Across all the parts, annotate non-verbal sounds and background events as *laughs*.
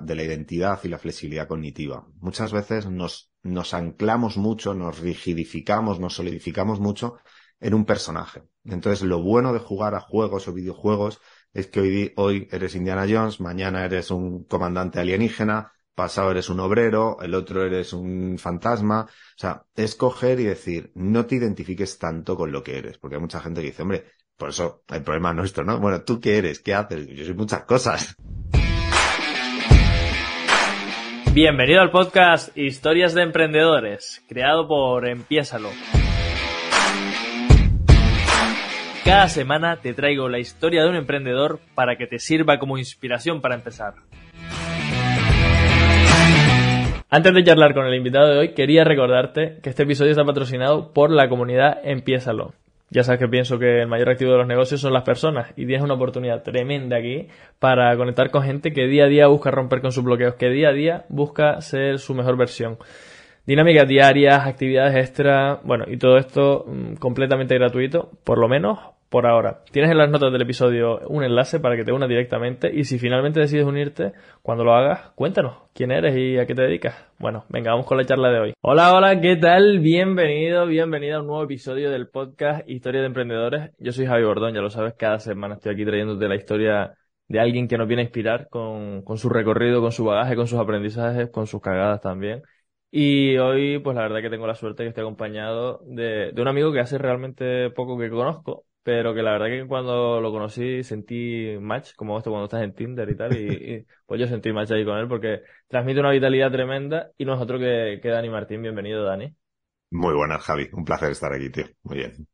de la identidad y la flexibilidad cognitiva. Muchas veces nos, nos anclamos mucho, nos rigidificamos, nos solidificamos mucho en un personaje. Entonces, lo bueno de jugar a juegos o videojuegos es que hoy, hoy eres Indiana Jones, mañana eres un comandante alienígena, pasado eres un obrero, el otro eres un fantasma. O sea, es coger y decir, no te identifiques tanto con lo que eres, porque hay mucha gente que dice, hombre, por eso el problema nuestro, ¿no? Bueno, ¿tú qué eres? ¿Qué haces? Yo soy muchas cosas. Bienvenido al podcast Historias de Emprendedores, creado por Empiésalo. Cada semana te traigo la historia de un emprendedor para que te sirva como inspiración para empezar. Antes de charlar con el invitado de hoy, quería recordarte que este episodio está patrocinado por la comunidad Empiésalo. Ya sabes que pienso que el mayor activo de los negocios son las personas y tienes una oportunidad tremenda aquí para conectar con gente que día a día busca romper con sus bloqueos, que día a día busca ser su mejor versión. Dinámicas diarias, actividades extra, bueno, y todo esto mm, completamente gratuito, por lo menos por ahora. Tienes en las notas del episodio un enlace para que te unas directamente y si finalmente decides unirte, cuando lo hagas, cuéntanos quién eres y a qué te dedicas. Bueno, venga, vamos con la charla de hoy. Hola, hola, ¿qué tal? Bienvenido, bienvenida a un nuevo episodio del podcast Historia de Emprendedores. Yo soy Javi Bordón, ya lo sabes, cada semana estoy aquí trayéndote la historia de alguien que nos viene a inspirar con, con su recorrido, con su bagaje, con sus aprendizajes, con sus cagadas también. Y hoy, pues la verdad que tengo la suerte que estoy acompañado de, de un amigo que hace realmente poco que conozco, pero que la verdad que cuando lo conocí sentí match, como esto cuando estás en Tinder y tal, y, *laughs* pues yo sentí match ahí con él porque transmite una vitalidad tremenda y no es otro que, que Dani Martín. Bienvenido, Dani. Muy buenas, Javi. Un placer estar aquí, tío. Muy bien.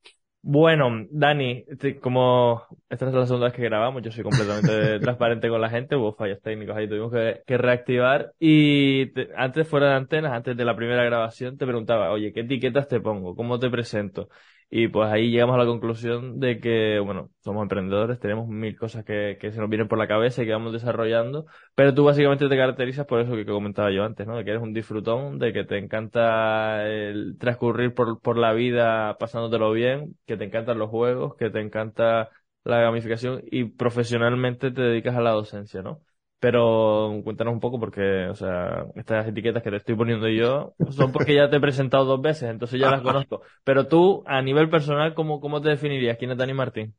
Bueno, Dani, como esta es la segunda vez que grabamos, yo soy completamente *laughs* transparente con la gente, hubo fallos técnicos ahí, tuvimos que, reactivar y antes fuera de antenas, antes de la primera grabación, te preguntaba, oye, ¿qué etiquetas te pongo? ¿Cómo te presento? Y pues ahí llegamos a la conclusión de que, bueno, somos emprendedores, tenemos mil cosas que, que se nos vienen por la cabeza y que vamos desarrollando, pero tú básicamente te caracterizas por eso que, comentaba yo antes, ¿no? De que eres un disfrutón, de que te encanta el transcurrir por, por la vida pasándotelo bien, que te encantan los juegos, que te encanta la gamificación y profesionalmente te dedicas a la docencia, ¿no? Pero cuéntanos un poco porque, o sea, estas etiquetas que te estoy poniendo yo son porque ya te he presentado dos veces, entonces ya las *laughs* conozco. Pero tú, a nivel personal, ¿cómo, cómo te definirías? ¿Quién es Dani Martín?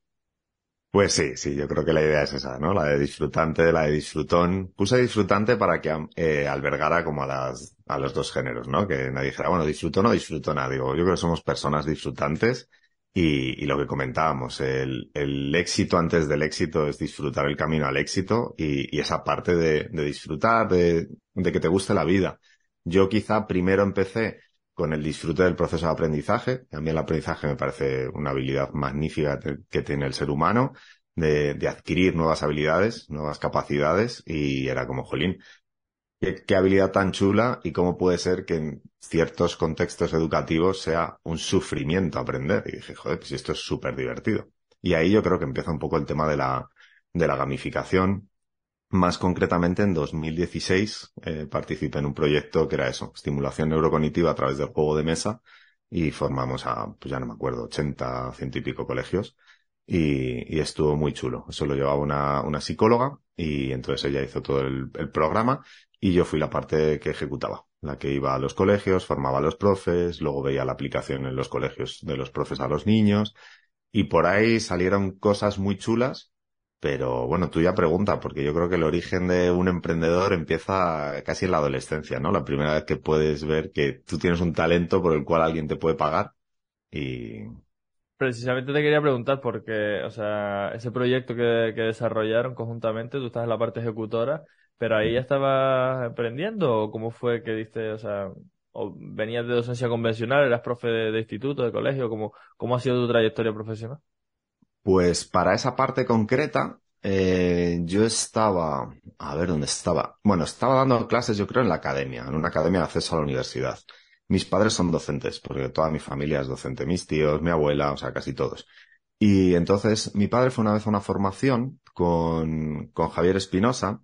Pues sí, sí, yo creo que la idea es esa, ¿no? La de disfrutante, la de disfrutón. Puse disfrutante para que eh, albergara como a las, a los dos géneros, ¿no? Que nadie dijera, bueno, disfruto o no disfruto nada. Digo, yo creo que somos personas disfrutantes y, y, lo que comentábamos, el, el, éxito antes del éxito es disfrutar el camino al éxito y, y esa parte de, de disfrutar, de, de, que te guste la vida. Yo quizá primero empecé con el disfrute del proceso de aprendizaje. A mí el aprendizaje me parece una habilidad magnífica que tiene el ser humano de, de adquirir nuevas habilidades, nuevas capacidades y era como, jolín, Qué, habilidad tan chula y cómo puede ser que en ciertos contextos educativos sea un sufrimiento aprender. Y dije, joder, pues esto es súper divertido. Y ahí yo creo que empieza un poco el tema de la, de la gamificación. Más concretamente, en 2016 eh, participé en un proyecto que era eso, estimulación neurocognitiva a través del juego de mesa y formamos a, pues ya no me acuerdo, 80, ciento y pico colegios y, y, estuvo muy chulo. Eso lo llevaba una, una psicóloga y entonces ella hizo todo el, el, programa y yo fui la parte que ejecutaba, la que iba a los colegios, formaba a los profes, luego veía la aplicación en los colegios de los profes a los niños y por ahí salieron cosas muy chulas. Pero bueno, tú ya pregunta, porque yo creo que el origen de un emprendedor empieza casi en la adolescencia, ¿no? La primera vez que puedes ver que tú tienes un talento por el cual alguien te puede pagar y, Precisamente te quería preguntar porque, o sea, ese proyecto que, que desarrollaron conjuntamente, tú estás en la parte ejecutora, pero ahí ya estabas emprendiendo o cómo fue que diste, o sea, o venías de docencia convencional, eras profe de, instituto, de colegio, ¿cómo, cómo ha sido tu trayectoria profesional? Pues para esa parte concreta, eh, yo estaba, a ver dónde estaba. Bueno, estaba dando clases, yo creo, en la academia, en una academia de acceso a la universidad. Mis padres son docentes, porque toda mi familia es docente, mis tíos, mi abuela, o sea, casi todos. Y entonces mi padre fue una vez a una formación con, con Javier Espinosa,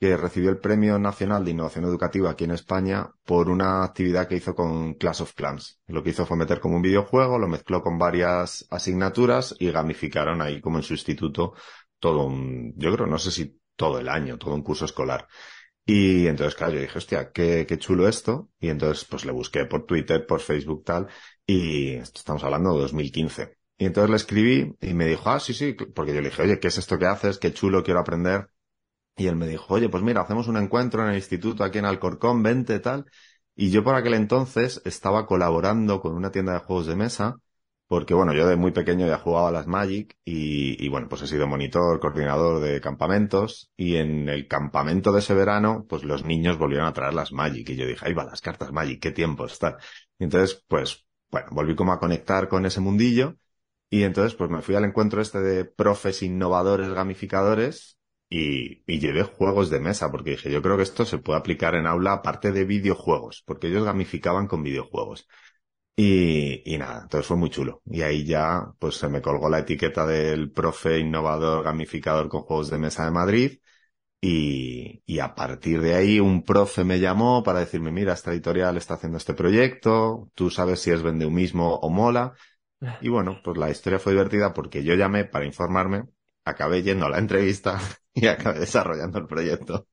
que recibió el Premio Nacional de Innovación Educativa aquí en España por una actividad que hizo con Clash of Clans. Lo que hizo fue meter como un videojuego, lo mezcló con varias asignaturas y gamificaron ahí como en su instituto todo un, yo creo, no sé si todo el año, todo un curso escolar. Y entonces, claro, yo dije, hostia, qué, qué chulo esto. Y entonces, pues le busqué por Twitter, por Facebook, tal. Y estamos hablando de 2015. Y entonces le escribí y me dijo, ah, sí, sí, porque yo le dije, oye, ¿qué es esto que haces? Qué chulo, quiero aprender. Y él me dijo, oye, pues mira, hacemos un encuentro en el instituto aquí en Alcorcón, vente, tal. Y yo por aquel entonces estaba colaborando con una tienda de juegos de mesa, porque bueno, yo de muy pequeño ya jugaba las Magic y, y bueno, pues he sido monitor, coordinador de campamentos y en el campamento de ese verano, pues los niños volvieron a traer las Magic y yo dije, ahí va las cartas Magic, qué tiempo está. Y entonces, pues, bueno, volví como a conectar con ese mundillo y entonces pues me fui al encuentro este de profes innovadores gamificadores y, y llevé juegos de mesa porque dije, yo creo que esto se puede aplicar en aula aparte de videojuegos, porque ellos gamificaban con videojuegos. Y, y nada, entonces fue muy chulo. Y ahí ya, pues se me colgó la etiqueta del profe innovador gamificador con juegos de mesa de Madrid. Y, y a partir de ahí un profe me llamó para decirme, mira, esta editorial está haciendo este proyecto, tú sabes si es mismo o mola. Y bueno, pues la historia fue divertida porque yo llamé para informarme, acabé yendo a la entrevista y acabé desarrollando el proyecto.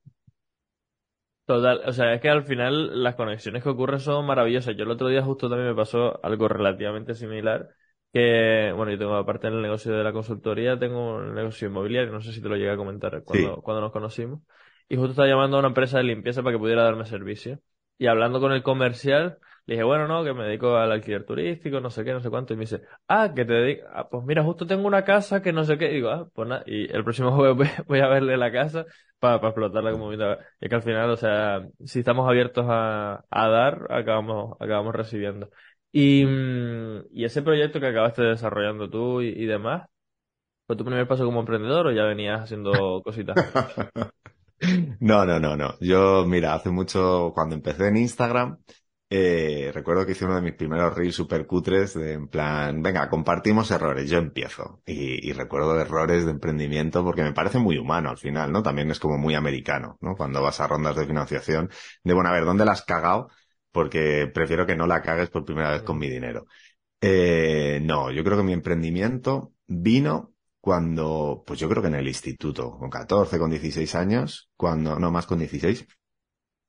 Total, o sea, es que al final las conexiones que ocurren son maravillosas. Yo el otro día justo también me pasó algo relativamente similar, que, bueno, yo tengo aparte en el negocio de la consultoría, tengo un negocio inmobiliario, no sé si te lo llegué a comentar cuando, cuando nos conocimos, y justo estaba llamando a una empresa de limpieza para que pudiera darme servicio. Y hablando con el comercial, le dije, bueno, no, que me dedico al alquiler turístico, no sé qué, no sé cuánto. Y me dice, ah, que te dedicas, ah, pues mira, justo tengo una casa que no sé qué. Y digo, ah, pues nada. Y el próximo *laughs* jueves voy, a verle la casa para, explotarla como vida. Y que al final, o sea, si estamos abiertos a, a dar, acabamos, acabamos recibiendo. Y, mm, y ese proyecto que acabaste desarrollando tú y demás, ¿fue tu primer paso como emprendedor o ya venías haciendo cositas? *laughs* No, no, no, no. Yo, mira, hace mucho, cuando empecé en Instagram, eh, recuerdo que hice uno de mis primeros reels super cutres de en plan, venga, compartimos errores, yo empiezo. Y, y, recuerdo errores de emprendimiento porque me parece muy humano al final, ¿no? También es como muy americano, ¿no? Cuando vas a rondas de financiación, de bueno, a ver, ¿dónde la has cagado? Porque prefiero que no la cagues por primera vez con mi dinero. Eh, no, yo creo que mi emprendimiento vino cuando, pues yo creo que en el instituto, con 14, con 16 años, cuando, no más con 16,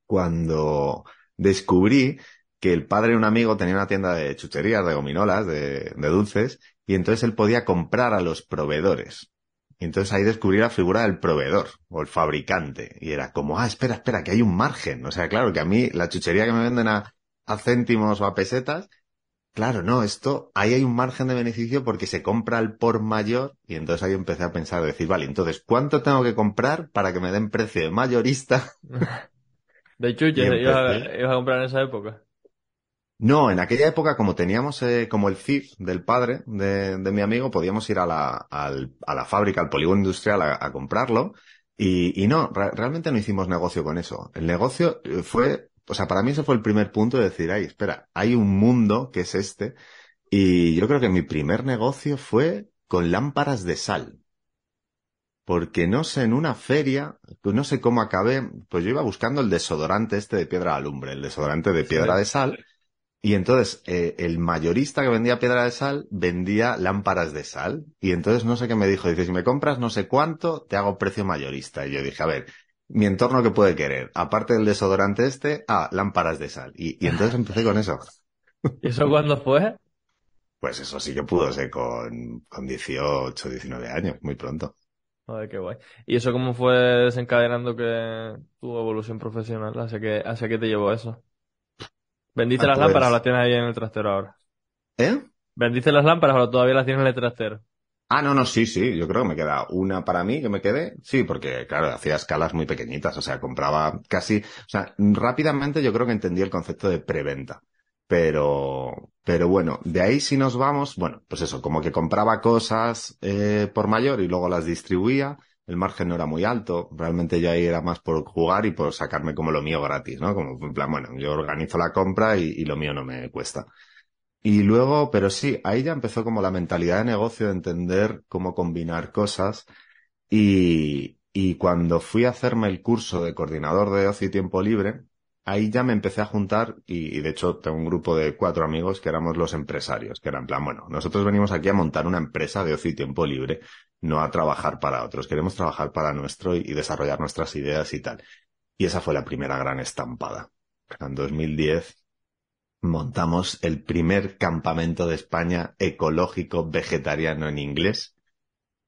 cuando descubrí que el padre de un amigo tenía una tienda de chucherías, de gominolas, de, dulces, y entonces él podía comprar a los proveedores. Y entonces ahí descubrí la figura del proveedor o el fabricante. Y era como, ah, espera, espera, que hay un margen. O sea, claro, que a mí la chuchería que me venden a, a céntimos o a pesetas, claro, no, esto, ahí hay un margen de beneficio porque se compra al por mayor. Y entonces ahí empecé a pensar, decir, vale, entonces, ¿cuánto tengo que comprar para que me den precio mayorista *laughs* De chuches, ibas a, a comprar en esa época. No, en aquella época, como teníamos eh, como el CIF del padre de, de, mi amigo, podíamos ir a la, al, a la fábrica, al polígono industrial a, a comprarlo. Y, y no, re realmente no hicimos negocio con eso. El negocio eh, fue, o sea, para mí ese fue el primer punto de decir, ay, espera, hay un mundo que es este. Y yo creo que mi primer negocio fue con lámparas de sal porque no sé, en una feria, pues no sé cómo acabé, pues yo iba buscando el desodorante este de piedra de alumbre, el desodorante de piedra de sal, y entonces eh, el mayorista que vendía piedra de sal vendía lámparas de sal, y entonces no sé qué me dijo, dice, si me compras no sé cuánto, te hago precio mayorista. Y yo dije, a ver, mi entorno que puede querer, aparte del desodorante este, ah, lámparas de sal. Y, y entonces empecé con eso. *laughs* ¿Y eso cuándo fue? Pues eso sí que pudo ser con, con 18, 19 años, muy pronto. Ay, qué guay. ¿Y eso cómo fue desencadenando que tu evolución profesional? ¿Hacia qué, hacia qué te llevó eso? ¿Vendiste ah, las pues... lámparas o las tienes ahí en el trastero ahora? ¿Eh? ¿Vendiste las lámparas o todavía las tienes en el trastero? Ah, no, no, sí, sí, yo creo que me queda una para mí que me quede. Sí, porque claro, hacía escalas muy pequeñitas, o sea, compraba casi, o sea, rápidamente yo creo que entendí el concepto de preventa. Pero, pero bueno, de ahí si nos vamos, bueno, pues eso, como que compraba cosas eh, por mayor y luego las distribuía, el margen no era muy alto, realmente ya ahí era más por jugar y por sacarme como lo mío gratis, ¿no? Como en plan, bueno, yo organizo la compra y, y lo mío no me cuesta. Y luego, pero sí, ahí ya empezó como la mentalidad de negocio de entender cómo combinar cosas y, y cuando fui a hacerme el curso de coordinador de ocio y tiempo libre, ahí ya me empecé a juntar y, de hecho tengo un grupo de cuatro amigos que éramos los empresarios, que eran plan, bueno, nosotros venimos aquí a montar una empresa de ocio y tiempo libre, no a trabajar para otros, queremos trabajar para nuestro y, y desarrollar nuestras ideas y tal. Y esa fue la primera gran estampada. En 2010 montamos el primer campamento de España ecológico vegetariano en inglés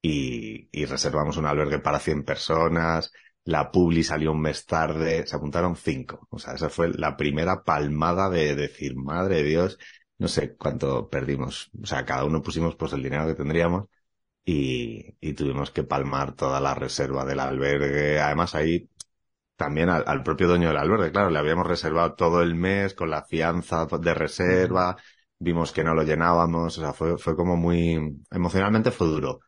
y, y reservamos un albergue para 100 personas. La Publi salió un mes tarde, se apuntaron cinco. O sea, esa fue la primera palmada de decir, madre de Dios, no sé cuánto perdimos. O sea, cada uno pusimos pues el dinero que tendríamos y, y tuvimos que palmar toda la reserva del albergue. Además ahí también al, al, propio dueño del albergue, claro, le habíamos reservado todo el mes con la fianza de reserva, vimos que no lo llenábamos, o sea, fue, fue como muy, emocionalmente fue duro,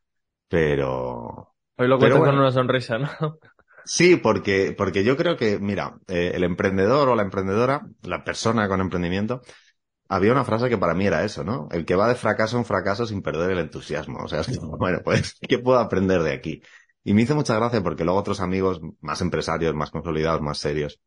pero... Hoy lo cuento bueno, con una sonrisa, ¿no? Sí, porque, porque yo creo que, mira, eh, el emprendedor o la emprendedora, la persona con emprendimiento, había una frase que para mí era eso, ¿no? El que va de fracaso en fracaso sin perder el entusiasmo. O sea, es como, bueno, pues, *laughs* ¿qué puedo aprender de aquí? Y me hizo mucha gracia porque luego otros amigos más empresarios, más consolidados, más serios,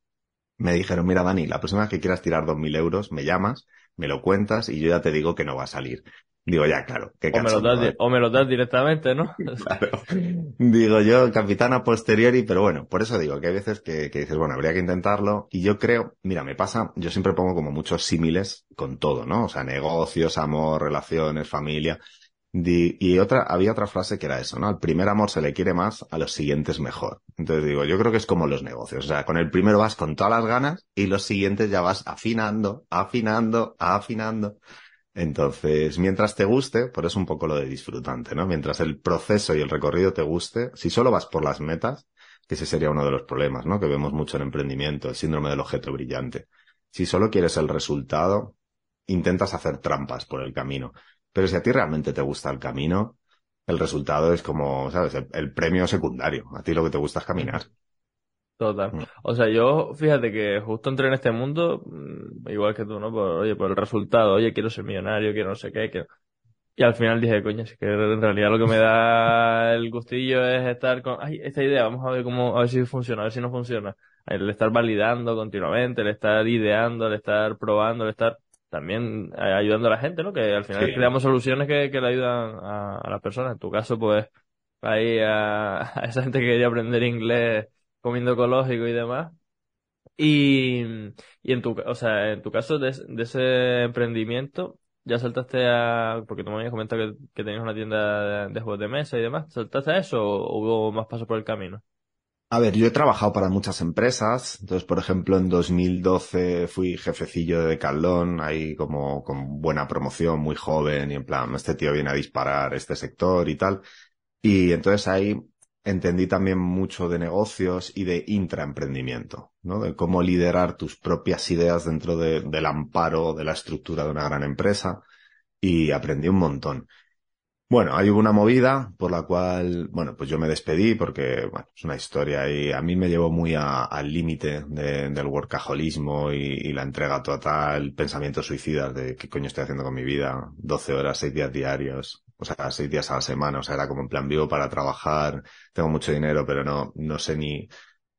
me dijeron, mira Dani, la próxima vez que quieras tirar dos mil euros, me llamas, me lo cuentas y yo ya te digo que no va a salir. Digo, ya, claro. Qué o, me lo das, o me lo das directamente, ¿no? *laughs* claro. Digo yo, capitana posteriori, pero bueno, por eso digo que hay veces que, que, dices, bueno, habría que intentarlo. Y yo creo, mira, me pasa, yo siempre pongo como muchos símiles con todo, ¿no? O sea, negocios, amor, relaciones, familia. Y otra, había otra frase que era eso, ¿no? Al primer amor se le quiere más, a los siguientes mejor. Entonces digo, yo creo que es como los negocios. O sea, con el primero vas con todas las ganas y los siguientes ya vas afinando, afinando, afinando. Entonces, mientras te guste, por eso un poco lo de disfrutante, ¿no? Mientras el proceso y el recorrido te guste, si solo vas por las metas, que ese sería uno de los problemas, ¿no? Que vemos mucho en emprendimiento, el síndrome del objeto brillante. Si solo quieres el resultado, intentas hacer trampas por el camino. Pero si a ti realmente te gusta el camino, el resultado es como, ¿sabes? El, el premio secundario. A ti lo que te gusta es caminar. Total. O sea, yo, fíjate que justo entré en este mundo, igual que tú, ¿no? Por, oye, por el resultado, oye, quiero ser millonario, quiero no sé qué, quiero... Y al final dije, coño, es que en realidad lo que me da *laughs* el gustillo es estar con, ay, esta idea, vamos a ver cómo, a ver si funciona, a ver si no funciona. El estar validando continuamente, el estar ideando, el estar probando, el estar también ayudando a la gente, ¿no? Que al final sí. creamos soluciones que, que le ayudan a, a las personas. En tu caso, pues, ahí a, *laughs* a esa gente que quería aprender inglés comiendo ecológico y demás. Y, y en tu, o sea, en tu caso de, ese emprendimiento, ya saltaste a, porque tú me habías comentado que, tenías una tienda de, de, juegos de mesa y demás, ¿saltaste a eso o hubo más pasos por el camino? A ver, yo he trabajado para muchas empresas, entonces, por ejemplo, en 2012 fui jefecillo de Decathlon, ahí como con buena promoción, muy joven, y en plan, este tío viene a disparar este sector y tal. Y entonces ahí entendí también mucho de negocios y de intraemprendimiento, ¿no? De cómo liderar tus propias ideas dentro de, del amparo de la estructura de una gran empresa y aprendí un montón. Bueno, hay una movida por la cual, bueno, pues yo me despedí porque, bueno, es una historia y a mí me llevó muy al límite de, del workaholismo y, y, la entrega total, pensamientos suicidas de qué coño estoy haciendo con mi vida, 12 horas, 6 días diarios, o sea, 6 días a la semana, o sea, era como en plan vivo para trabajar, tengo mucho dinero, pero no, no sé ni, o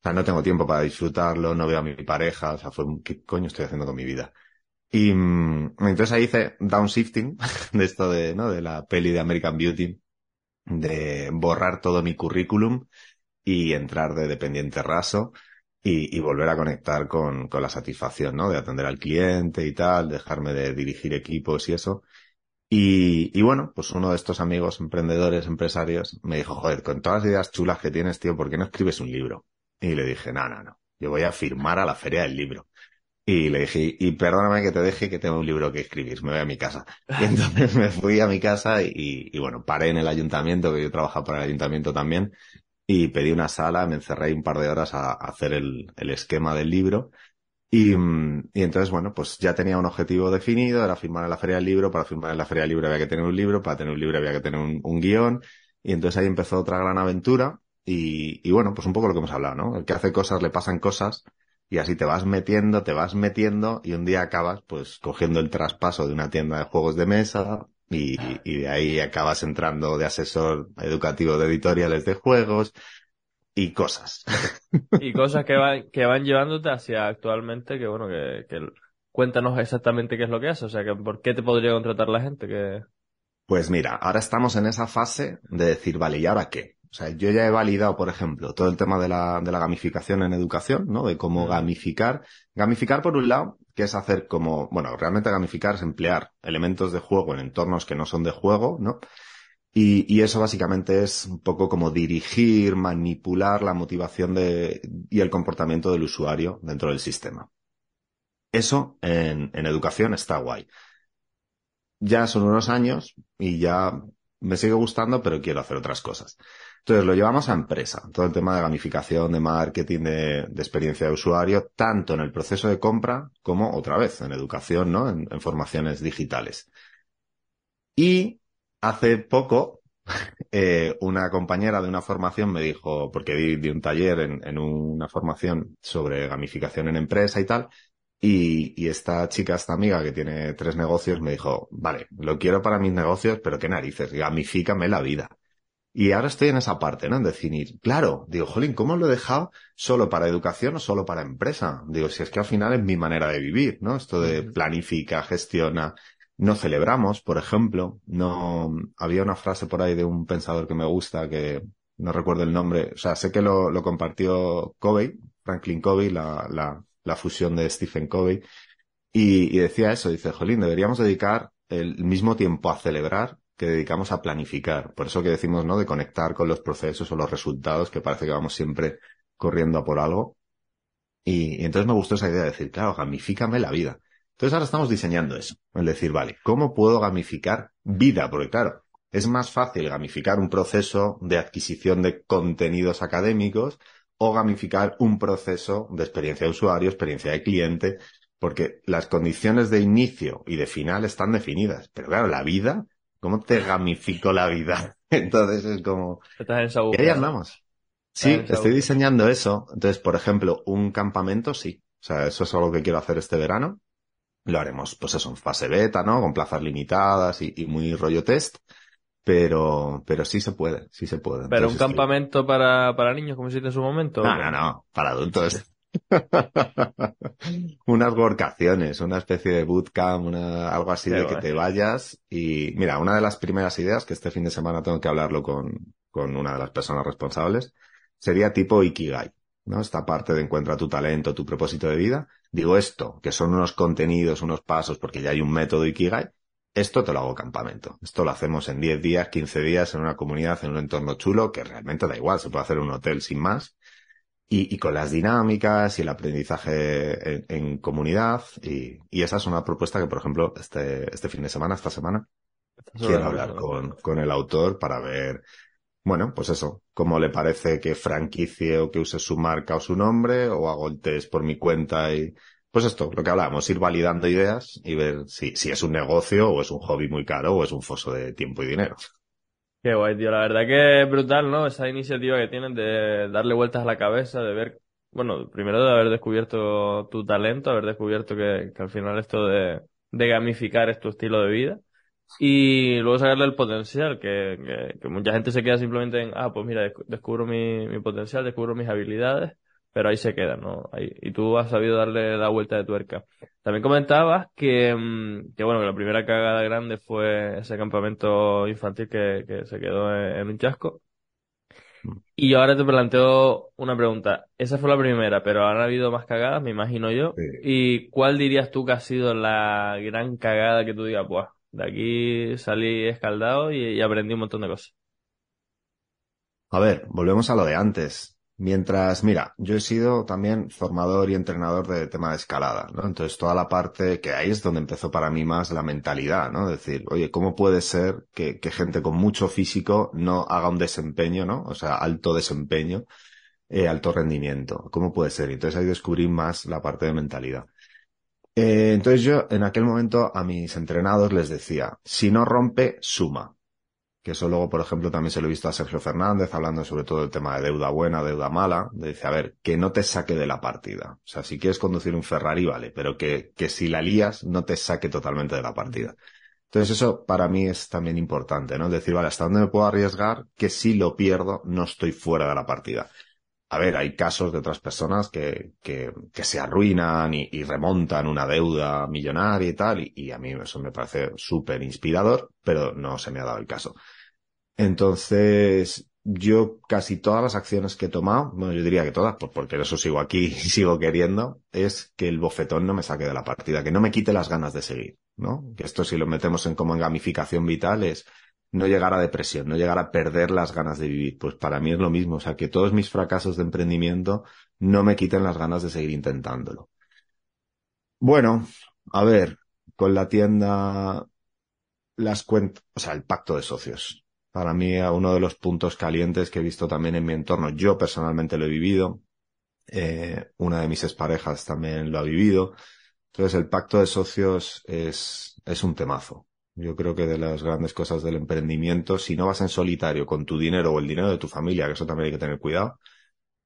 sea, no tengo tiempo para disfrutarlo, no veo a mi pareja, o sea, fue, ¿qué coño estoy haciendo con mi vida? Y entonces ahí hice downshifting *laughs* de esto de, ¿no? De la peli de American Beauty, de borrar todo mi currículum y entrar de dependiente raso y, y volver a conectar con, con la satisfacción, ¿no? De atender al cliente y tal, dejarme de dirigir equipos y eso. Y, y bueno, pues uno de estos amigos emprendedores, empresarios, me dijo, joder, con todas las ideas chulas que tienes, tío, ¿por qué no escribes un libro? Y le dije, no, no, no, yo voy a firmar a la feria del libro. Y le dije, y perdóname que te deje que tengo un libro que escribir, me voy a mi casa. Y *laughs* entonces me fui a mi casa y, y, bueno, paré en el ayuntamiento, que yo trabajaba para el ayuntamiento también, y pedí una sala, me encerré un par de horas a, a hacer el, el, esquema del libro. Y, entonces, bueno, pues ya tenía un objetivo definido, era firmar en la feria del libro, para firmar en la feria del libro había que tener un libro, para tener un libro había que tener un, un guion, y entonces ahí empezó otra gran aventura, y, y bueno, pues un poco lo que hemos hablado, ¿no? El que hace cosas le pasan cosas, y así te vas metiendo, te vas metiendo y un día acabas pues cogiendo el traspaso de una tienda de juegos de mesa y de ahí acabas entrando de asesor educativo de editoriales de juegos y cosas. *laughs* Y cosas que van, que van llevándote hacia actualmente que bueno, que, que cuéntanos exactamente qué es lo que haces, o sea, que por qué te podría contratar la gente que... Pues mira, ahora estamos en esa fase de decir, vale, ¿y ahora qué? O sea, yo ya he validado, por ejemplo, todo el tema de la, de la gamificación en educación, ¿no? De cómo gamificar. Gamificar, por un lado, que es hacer como, bueno, realmente gamificar es emplear elementos de juego en entornos que no son de juego, ¿no? Y, eso básicamente es un poco como dirigir, manipular la motivación de, y el comportamiento del usuario dentro del sistema. Eso en, en educación está guay. Ya son unos años y ya me sigue gustando, pero quiero hacer otras cosas. Entonces lo llevamos a empresa, todo el tema de gamificación, de marketing, de, de experiencia de usuario, tanto en el proceso de compra como otra vez en educación, ¿no? En, en formaciones digitales. Y hace poco, eh, una compañera de una formación me dijo, porque di, di un taller en, en, una formación sobre gamificación en empresa y tal, y, y, esta chica, esta amiga que tiene tres negocios, me dijo, vale, lo quiero para mis negocios, pero qué narices, gamifícame la vida. Y ahora estoy en esa parte, ¿no? En definir, claro, digo, jolín, ¿cómo lo he dejado solo para educación o solo para empresa? Digo, si es que al final es mi manera de vivir, ¿no? Esto de planifica, gestiona, no celebramos, por ejemplo, no, había una frase por ahí de un pensador que me gusta que no recuerdo el nombre, o sea, sé que lo, compartió Covey, Franklin Covey, la, la, la fusión de Stephen Covey, y, y, decía eso, dice, Jolín, deberíamos dedicar el mismo tiempo a celebrar que dedicamos a planificar. Por eso que decimos, ¿no? De conectar con los procesos o los resultados, que parece que vamos siempre corriendo a por algo. Y, y entonces me gustó esa idea de decir, claro, gamifícame la vida. Entonces ahora estamos diseñando eso. Es decir, vale, ¿cómo puedo gamificar vida? Porque claro, es más fácil gamificar un proceso de adquisición de contenidos académicos o gamificar un proceso de experiencia de usuario, experiencia de cliente, porque las condiciones de inicio y de final están definidas. Pero claro, la vida, ¿cómo te gamifico la vida? *laughs* Entonces es como... y ahí andamos. Sí, estoy diseñando eso. Entonces, por ejemplo, un campamento, sí. O sea, eso es algo que quiero hacer este verano lo haremos, pues eso, en fase beta, ¿no? Con plazas limitadas y, y muy rollo test. Pero, pero sí se puede, sí se puede. Pero un campamento para, para niños, como hiciste en su momento. No, no, no, para adultos. *laughs* Unas workaciones, una especie de bootcamp, una, algo así Qué de que te vayas. Y mira, una de las primeras ideas, que este fin de semana tengo que hablarlo con, con una de las personas responsables, sería tipo Ikigai. ¿no? Esta parte de encuentra tu talento, tu propósito de vida. Digo esto, que son unos contenidos, unos pasos, porque ya hay un método Ikigai. Esto te lo hago campamento. Esto lo hacemos en 10 días, 15 días, en una comunidad, en un entorno chulo, que realmente da igual, se puede hacer en un hotel sin más. Y, y, con las dinámicas y el aprendizaje en, en comunidad. Y, y, esa es una propuesta que, por ejemplo, este, este fin de semana, esta semana, quiero hablar con, con el autor para ver bueno, pues eso, cómo le parece que franquicie o que use su marca o su nombre, o hago el test por mi cuenta y, pues esto, lo que hablábamos, ir validando ideas y ver si, si es un negocio o es un hobby muy caro o es un foso de tiempo y dinero. Qué guay, tío. La verdad que es brutal, ¿no? Esa iniciativa que tienen de darle vueltas a la cabeza, de ver, bueno, primero de haber descubierto tu talento, haber descubierto que, que al final esto de, de gamificar es tu estilo de vida y luego sacarle el potencial, que, que, que, mucha gente se queda simplemente en, ah, pues mira, descubro mi, mi potencial, descubro mis habilidades, pero ahí se queda, ¿no? Ahí, y tú has sabido darle la vuelta de tuerca. También comentabas que, mm, que bueno, que la primera cagada grande fue ese campamento infantil que, que se quedó en, en un chasco. Y yo ahora te planteo una pregunta. Esa fue la primera, pero han habido más cagadas, me imagino yo. Sí. ¿Y cuál dirías tú que ha sido la gran cagada que tú digas, pues, de aquí salí escaldado y, aprendí un montón de cosas. A ver, volvemos a lo de antes. Mientras, mira, yo he sido también formador y entrenador de tema de escalada, ¿no? Entonces toda la parte que ahí es donde empezó para mí más la mentalidad, ¿no? Decir, oye, ¿cómo puede ser que, que gente con mucho físico no haga un desempeño, ¿no? O sea, alto desempeño, eh, alto rendimiento. ¿Cómo puede ser? Entonces ahí descubrí más la parte de mentalidad. Eh, entonces yo en aquel momento a mis entrenados les decía, si no rompe, suma. Que eso luego, por ejemplo, también se lo he visto a Sergio Fernández hablando sobre todo del tema de deuda buena, deuda mala. De dice, a ver, que no te saque de la partida. O sea, si quieres conducir un Ferrari, vale, pero que, que si la lías, no te saque totalmente de la partida. Entonces eso para mí es también importante, ¿no? Decir, vale, ¿hasta dónde me puedo arriesgar? Que si lo pierdo, no estoy fuera de la partida a ver, hay casos de otras personas que, que, se arruinan y, remontan una deuda millonaria y tal, y, a mí eso me parece súper inspirador, pero no se me ha dado el caso. Entonces, yo casi todas las acciones que he tomado, bueno, yo diría que todas, porque eso sigo aquí *laughs* y sigo queriendo, es que el bofetón no me saque de la partida, que no me quite las ganas de seguir, ¿no? Que esto si lo metemos en como en gamificación vital es no llegar a depresión, no llegar a perder las ganas de vivir. Pues para mí es lo mismo, o sea, que todos mis fracasos de emprendimiento no me quiten las ganas de seguir intentándolo. Bueno, a ver, con la tienda, las cuentas, o sea, el pacto de socios. Para mí, uno de los puntos calientes que he visto también en mi entorno, yo personalmente lo he vivido, eh, una de mis exparejas también lo ha vivido. Entonces, el pacto de socios es, es un temazo. Yo creo que de las grandes cosas del emprendimiento, si no vas en solitario con tu dinero o el dinero de tu familia, que eso también hay que tener cuidado,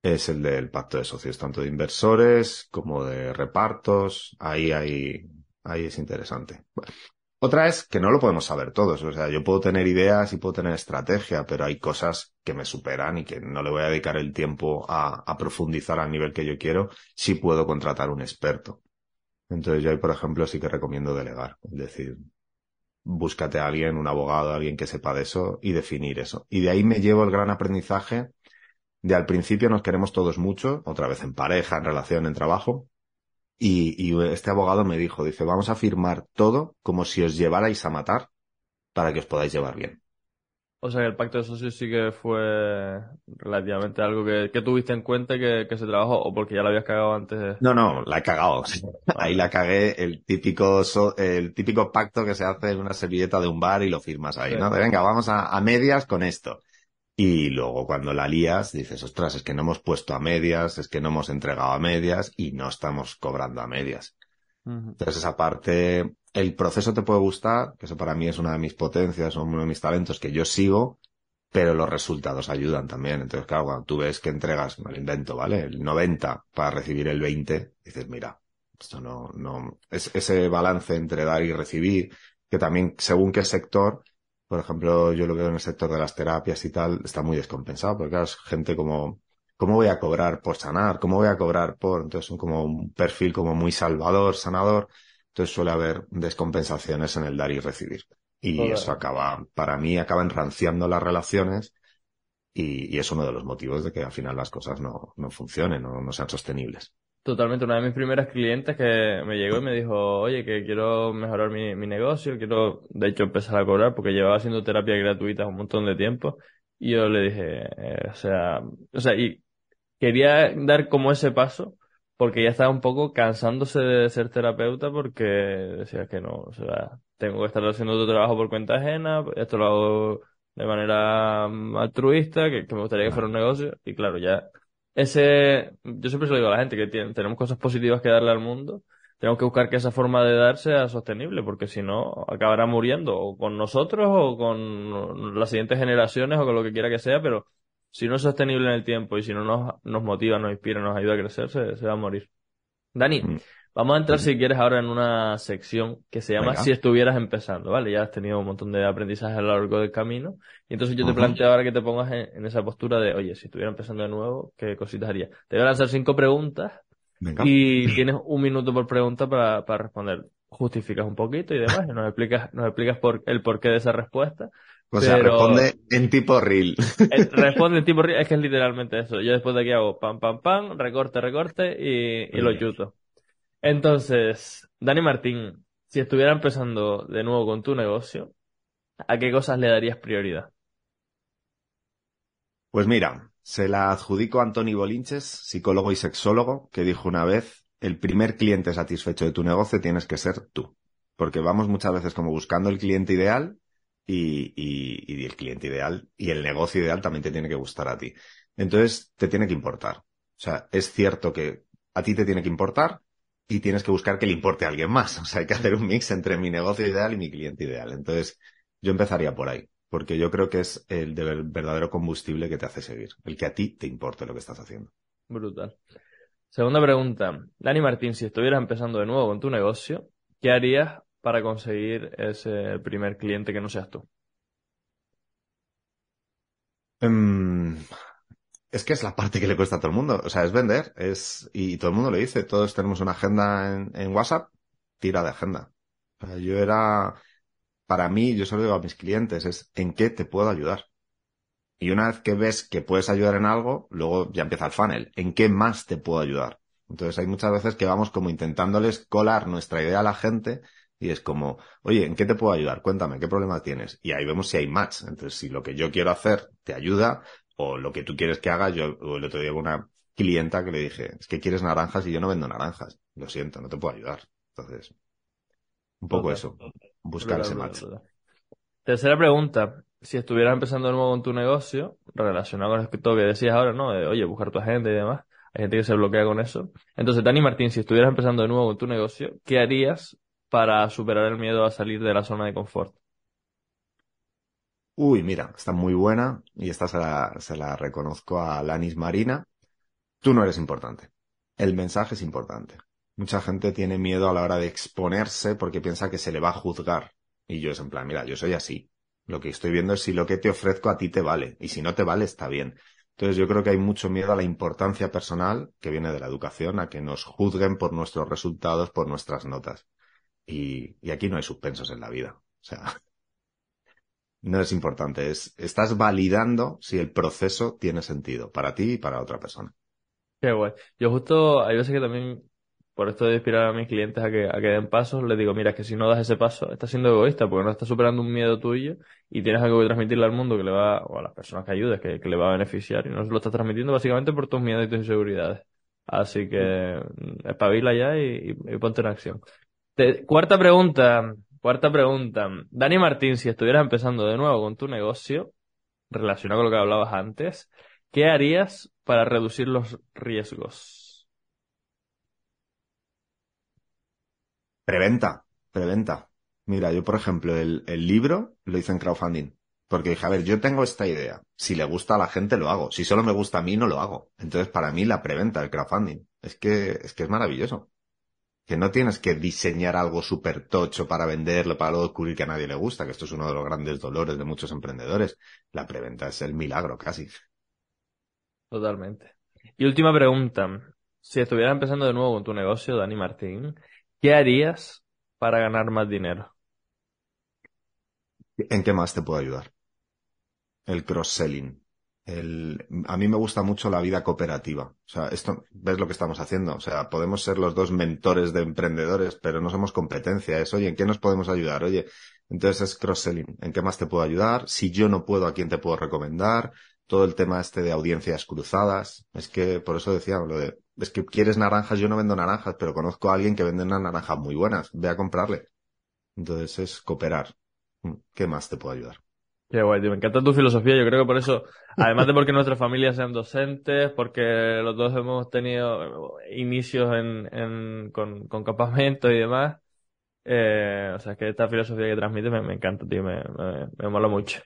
es el del pacto de socios, tanto de inversores como de repartos. Ahí, ahí, ahí es interesante. Otra es que no lo podemos saber todos. O sea, yo puedo tener ideas y puedo tener estrategia, pero hay cosas que me superan y que no le voy a dedicar el tiempo a, a profundizar al nivel que yo quiero si puedo contratar un experto. Entonces yo ahí, por ejemplo, sí que recomiendo delegar. Es decir, búscate a alguien, un abogado, alguien que sepa de eso y definir eso. Y de ahí me llevo el gran aprendizaje de al principio nos queremos todos mucho, otra vez en pareja, en relación, en trabajo. Y, y este abogado me dijo, dice, vamos a firmar todo como si os llevarais a matar para que os podáis llevar bien. O sea que el pacto de socios sí que fue relativamente algo que, que tuviste en cuenta que, que, se trabajó o porque ya lo habías cagado antes. No, no, la he cagado. *laughs* Ahí la cagué el típico, el típico pacto que se hace en una servilleta de un bar y lo firmas ahí, ¿no? De venga, vamos a, a medias con esto. Y luego cuando la lías dices, ostras, es que no hemos puesto a medias, es que no hemos entregado a medias y no estamos cobrando a medias. Entonces esa parte el proceso te puede gustar, que eso para mí es una de mis potencias, uno de mis talentos que yo sigo, pero los resultados ayudan también. Entonces, claro, cuando tú ves que entregas, me lo invento, ¿vale? El 90 para recibir el 20, dices, mira, esto no, no, es ese balance entre dar y recibir, que también según qué sector, por ejemplo, yo lo veo en el sector de las terapias y tal, está muy descompensado, porque claro, es gente como, ¿cómo voy a cobrar por sanar? ¿Cómo voy a cobrar por? Entonces son como un perfil como muy salvador, sanador, entonces suele haber descompensaciones en el dar y recibir. Y eso acaba, para mí, acaba enranciando las relaciones y, es uno de los motivos de que al final las cosas no, no funcionen o no, sean sostenibles. Totalmente. Una de mis primeras clientes que me llegó y me dijo, oye, que quiero mejorar mi, mi negocio, quiero, de hecho, empezar a cobrar porque llevaba haciendo terapia gratuita un montón de tiempo. Y yo le dije, eh, o sea, o sea, y quería dar como ese paso porque ya estaba un poco cansándose de ser terapeuta porque decía que no, o sea, tengo que estar haciendo otro trabajo por cuenta ajena, esto lo hago de manera altruista, que, me gustaría que fuera un negocio, y claro, ya ese, yo siempre se lo digo a la gente que tenemos cosas positivas que darle al mundo, tenemos que buscar que esa forma de dar sea sostenible, porque si no, acabará muriendo o con nosotros o con las siguientes generaciones o con lo que quiera que sea, pero si no es sostenible en el tiempo y si no nos, nos motiva, nos inspira, nos ayuda a crecer, se, va a morir. Dani, mm. vamos a entrar si quieres ahora en una sección que se llama Si estuvieras empezando, ¿vale? Ya has tenido un montón de aprendizaje a lo largo del camino. Y entonces yo te planteo ahora que te pongas en, esa postura de, oye, si estuviera empezando de nuevo, ¿qué cositas haría? Te voy a lanzar cinco preguntas y tienes un minuto por pregunta para, para responder. Justificas un poquito y demás y nos explicas, nos explicas por, el porqué de esa respuesta. O sea, responde en tipo reel. *laughs* Responde en tipo reel, es que es literalmente eso. Yo después de aquí hago pam, pam, pam, recorte, recorte y, y lo chuto. Entonces, Dani Martín, si estuviera empezando de nuevo con tu negocio, ¿a qué cosas le darías prioridad? Pues mira, se la adjudico a Antoni Bolinches, psicólogo y sexólogo, que dijo una vez, el primer cliente satisfecho de tu negocio tienes que ser tú. Porque vamos muchas veces como buscando el cliente ideal y, y, el cliente ideal y el negocio ideal también te tiene que gustar a ti. Entonces, te tiene que importar. O sea, es cierto que a ti te tiene que importar y tienes que buscar que le importe a alguien más. *laughs* O sea, hay que hacer un mix entre mi negocio ideal y mi cliente ideal. Entonces, yo empezaría por ahí, porque yo creo que es el verdadero combustible que te hace seguir, el que a ti te importe lo que estás haciendo. Brutal. Segunda pregunta. Dani Martín, si estuvieras empezando de nuevo con tu negocio, ¿qué harías para conseguir ese primer cliente que no seas tú? Em, es que es la parte que le cuesta a todo el mundo. O sea, es vender, es, y todo el mundo lo dice. Todos tenemos una agenda en, WhatsApp, tira de agenda. yo era, para mí, yo solo digo a mis clientes, es en qué te puedo ayudar. Y una vez que ves que puedes ayudar en algo, luego ya empieza el funnel. ¿En qué más te puedo ayudar? Entonces hay muchas veces que vamos como intentándoles colar nuestra idea a la gente y es como, oye, ¿en qué te puedo ayudar? Cuéntame, ¿qué problema tienes? Y ahí vemos si hay match. Entonces, si lo que yo quiero hacer te ayuda o lo que tú quieres que haga, yo el otro día una clienta que le dije, es que quieres naranjas y yo no vendo naranjas. Lo siento, no te puedo ayudar. Entonces, un poco eso, buscar ese match. Tercera pregunta. Si estuvieras empezando de nuevo con tu negocio, relacionado con esto que decías ahora, ¿no? De, oye, buscar tu agenda y demás. Hay gente que se bloquea con eso. Entonces, Dani Martín, si estuvieras empezando de nuevo con tu negocio, ¿qué harías para superar el miedo a salir de la zona de confort? Uy, mira, está muy buena y esta se la, se la reconozco a Lanis Marina. Tú no eres importante. El mensaje es importante. Mucha gente tiene miedo a la hora de exponerse porque piensa que se le va a juzgar. Y yo es en plan, mira, yo soy así. Lo que estoy viendo es si lo que te ofrezco a ti te vale. Y si no te vale, está bien. Entonces yo creo que hay mucho miedo a la importancia personal que viene de la educación, a que nos juzguen por nuestros resultados, por nuestras notas. Y, y aquí no hay suspensos en la vida. O sea, *laughs* no es importante. Es, estás validando si el proceso tiene sentido para ti y para otra persona. Qué guay. Yo justo, hay veces que también, por esto de inspirar a mis clientes a que, a que den pasos, les digo, mira, que si no das ese paso, estás siendo egoísta porque no estás superando un miedo tuyo y tienes algo que transmitirle al mundo que le va, o a las personas que ayudes, que, que le va a beneficiar y no se lo estás transmitiendo básicamente por tus miedos y tus inseguridades. Así que mm, espabila ya y ponte en acción. Te- cuarta pregunta, cuarta pregunta. Dani Martín, si estuvieras empezando de nuevo con tu negocio, relacionado con lo que hablabas antes, ¿qué harías para reducir los riesgos? Preventa, preventa. Mira, yo por ejemplo, el, el libro lo hice en crowdfunding. Porque dije, a ver, yo tengo esta idea. Si le gusta a la gente, lo hago. Si solo me gusta a mí, no lo hago. Entonces, para mí, la preventa, el crowdfunding, es que, es que es maravilloso. Que no tienes que diseñar algo súper tocho para venderlo, para luego descubrir que a nadie le gusta, que esto es uno de los grandes dolores de muchos emprendedores. La preventa es el milagro, casi. Totalmente. Y última pregunta. Si estuvieras empezando de nuevo con tu negocio, Dani Martín, ¿qué harías para ganar más dinero? ¿En qué más te puedo ayudar? El cross-selling. El... A mí me gusta mucho la vida cooperativa. O sea, esto, ¿ves lo que estamos haciendo? O sea, podemos ser los dos mentores de emprendedores, pero no somos competencia. Es, oye, ¿en qué nos podemos ayudar? Oye, entonces es cross-selling. ¿En qué más te puedo ayudar? Si yo no puedo, ¿a quién te puedo recomendar? Todo el tema este de audiencias cruzadas. Es que, por eso decía, lo de, es que quieres naranjas, yo no vendo naranjas, pero conozco a alguien que vende unas naranjas muy buenas. Ve a comprarle. Entonces es cooperar. ¿Qué más te puedo ayudar? Qué guay, tío. Me encanta tu filosofía. Yo creo que por eso, además de porque nuestras familias sean docentes, porque los dos hemos tenido inicios en, en, con, con campamentos y demás, eh, o sea, que esta filosofía que transmites me, me encanta, tío. Me, me, me mola mucho.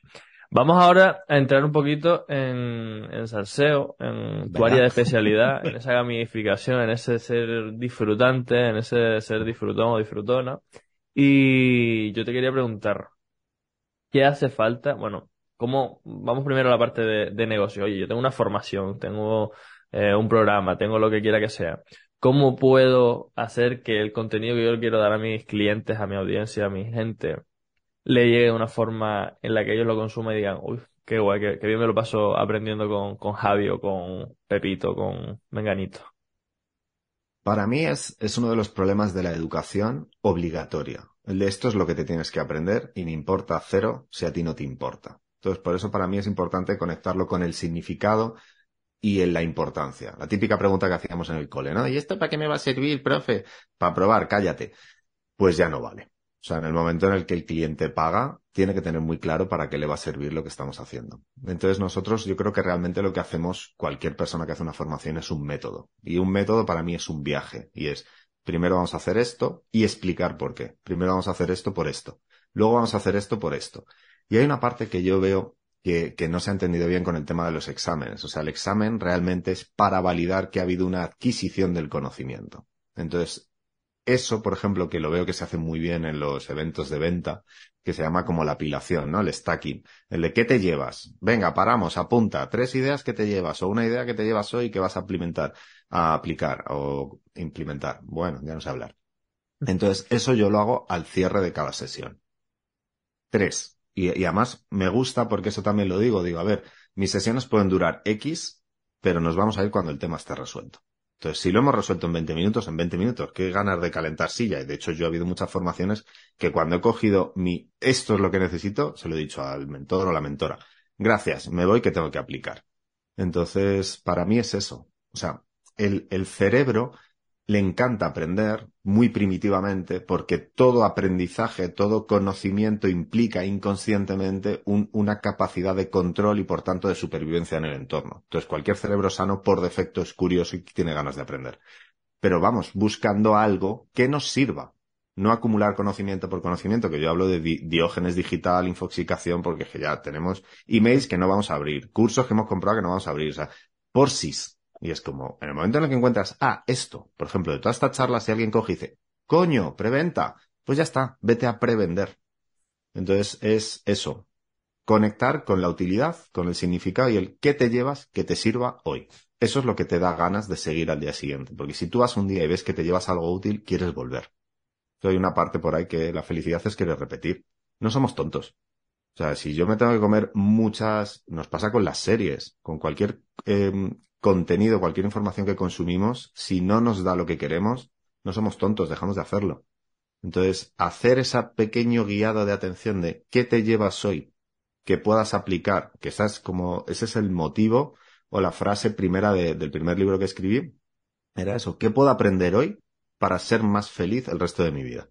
Vamos ahora a entrar un poquito en, en salseo, en tu área de especialidad, en *laughs* esa gamificación, en ese ser disfrutante, en ese ser disfrutón o disfrutona. Y yo te quería preguntar, ¿qué hace falta? Bueno, ¿cómo? Vamos primero a la parte de, negocio. Oye, yo tengo una formación, tengo eh, un programa, tengo lo que quiera que sea. ¿Cómo puedo hacer que el contenido que yo quiero dar a mis clientes, a mi audiencia, a mi gente, le llegue de una forma en la que ellos lo consuman y digan, uy, qué guay, qué, qué bien me lo paso aprendiendo con, con Javi o con Pepito, con Menganito? Para mí es, es uno de los problemas de la educación obligatoria. De esto es lo que te tienes que aprender y me importa cero si a ti no te importa. Entonces, por eso para mí es importante conectarlo con el significado y en la importancia. La típica pregunta que hacíamos en el cole, ¿no? ¿Y esto para qué me va a servir, profe? Para probar, cállate. Pues ya no vale. O sea, en el momento en el que el cliente paga, tiene que tener muy claro para qué le va a servir lo que estamos haciendo. Entonces nosotros, yo creo que realmente lo que hacemos, cualquier persona que hace una formación es un método. Y un método para mí es un viaje. Y es, primero vamos a hacer esto y explicar por qué. Primero vamos a hacer esto por esto. Luego vamos a hacer esto por esto. Y hay una parte que yo veo que, no se ha entendido bien con el tema de los exámenes. O sea, el examen realmente es para validar que ha habido una adquisición del conocimiento. Entonces, eso, por ejemplo, que lo veo que se hace muy bien en los eventos de venta, que se llama como la apilación, ¿no? El stacking. El de qué te llevas. Venga, paramos, apunta. Tres ideas que te llevas o una idea que te llevas hoy que vas a implementar, a aplicar o implementar. Bueno, ya no sé hablar. Entonces, eso yo lo hago al cierre de cada sesión. Tres. Y, y además me gusta porque eso también lo digo. Digo, a ver, mis sesiones pueden durar X, pero nos vamos a ir cuando el tema esté resuelto. Entonces, si lo hemos resuelto en 20 minutos, en 20 minutos, qué ganas de calentar silla. Y de hecho, yo he habido muchas formaciones que cuando he cogido mi, esto es lo que necesito, se lo he dicho al mentor o la mentora. Gracias, me voy que tengo que aplicar. Entonces, para mí es eso. O sea, el, el cerebro le encanta aprender muy primitivamente porque todo aprendizaje, todo conocimiento implica inconscientemente una capacidad de control y por tanto de supervivencia en el entorno. Entonces cualquier cerebro sano por defecto es curioso y tiene ganas de aprender. Pero vamos, buscando algo que nos sirva. No acumular conocimiento por conocimiento, que yo hablo de diógenes digital, infoxicación, porque ya tenemos emails que no vamos a abrir, cursos que hemos comprado que no vamos a abrir, o sea, por sis, y es como, en el momento en el que encuentras, ah, esto, por ejemplo, de toda esta charla, si alguien coge y dice, coño, preventa, pues ya está, vete a prevender. Entonces es eso, conectar con la utilidad, con el significado y el qué te llevas que te sirva hoy. Eso es lo que te da ganas de seguir al día siguiente, porque si tú vas un día y ves que te llevas algo útil, quieres volver. Hay una parte por ahí que la felicidad es querer repetir. No somos tontos. O sea, si yo me tengo que comer muchas, nos pasa con las series, con cualquier em, contenido, cualquier información que consumimos, si no nos da lo que queremos, no somos tontos, dejamos de hacerlo. Entonces, hacer ese pequeño guiado de atención de qué te llevas hoy, que puedas aplicar, que estás como, ese es el motivo o la frase primera del primer libro que escribí, era eso, ¿qué puedo aprender hoy para ser más feliz el resto de mi vida?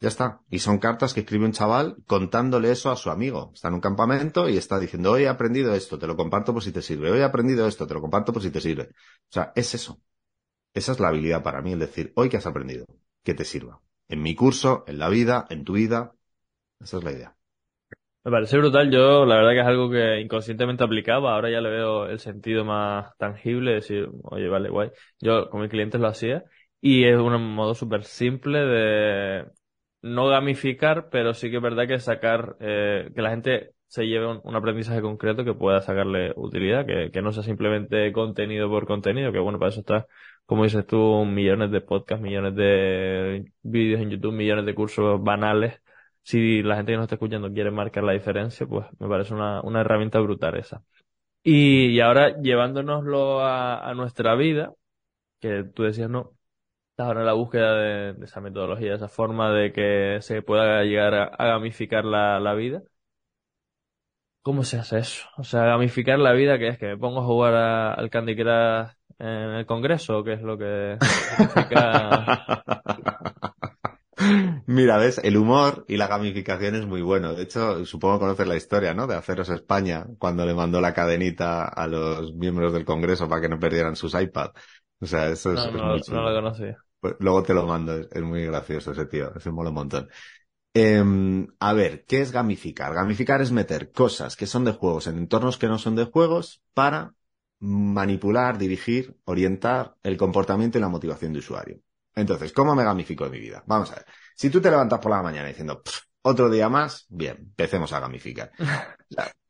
Ya está. Y son cartas que escribe un chaval contándole eso a su amigo. Está en un campamento y está diciendo, hoy he aprendido esto, te lo comparto por si te sirve. Hoy he aprendido esto, te lo comparto por si te sirve. O sea, es eso. Esa es la habilidad para mí, el decir, hoy que has aprendido, que te sirva. En mi curso, en la vida, en tu vida. Esa es la idea. Me parece brutal. Yo, la verdad que es algo que inconscientemente aplicaba. Ahora ya le veo el sentido más tangible. Decir, oye, vale, guay. Yo con mis clientes lo hacía. Y es un modo súper simple de no gamificar, pero sí que es verdad que sacar, eh, que la gente se lleve un, aprendizaje concreto que pueda sacarle utilidad, que, que no sea simplemente contenido por contenido, que bueno, para eso está, como dices tú, millones de podcasts, millones de vídeos en YouTube, millones de cursos banales. Si la gente que nos está escuchando quiere marcar la diferencia, pues me parece una, una herramienta brutal esa. Y, y ahora llevándonoslo a, a nuestra vida, que tú decías, no, estás ahora en la búsqueda de, esa metodología, de esa forma de que se pueda llegar a, gamificar la, vida. ¿Cómo se hace eso? O sea, gamificar la vida, que es que me pongo a jugar al Candy Crush en el Congreso, o qué es lo que significa... *laughs* Mira, ves, el humor y la gamificación es muy bueno. De hecho, supongo que conoces la historia, ¿no? De Aceros España, cuando le mandó la cadenita a los miembros del Congreso para que no perdieran sus iPads. O sea, eso es, no, no lo conocía. Pues luego te lo mando, es, muy gracioso ese tío, es un mola un montón. Em, a ver, ¿qué es gamificar? Gamificar es meter cosas que son de juegos en entornos que no son de juegos para manipular, dirigir, orientar el comportamiento y la motivación de usuario. Entonces, ¿cómo me gamifico en mi vida? Vamos a ver. Si tú te levantas por la mañana diciendo, otro día más, bien, empecemos a gamificar. *laughs*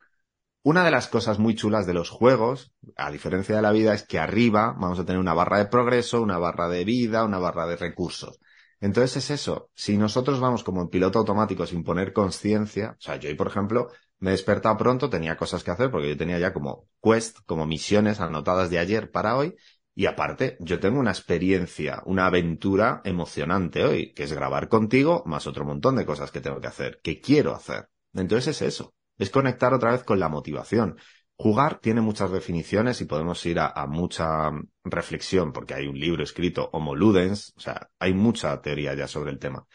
Una de las cosas muy chulas de los juegos, a diferencia de la vida, es que arriba vamos a tener una barra de progreso, una barra de vida, una barra de recursos. Entonces es eso. Si nosotros vamos como en piloto automático sin poner conciencia, o sea, yo hoy, por ejemplo, me he despertado pronto, tenía cosas que hacer porque yo tenía ya como quest, como misiones anotadas de ayer para hoy. Y aparte, yo tengo una experiencia, una aventura emocionante hoy, que es grabar contigo, más otro montón de cosas que tengo que hacer, que quiero hacer. Entonces es eso es conectar otra vez con la motivación. Jugar tiene muchas definiciones y podemos ir a, mucha reflexión, porque hay un libro escrito Homo Ludens, o sea, hay mucha teoría ya sobre el tema.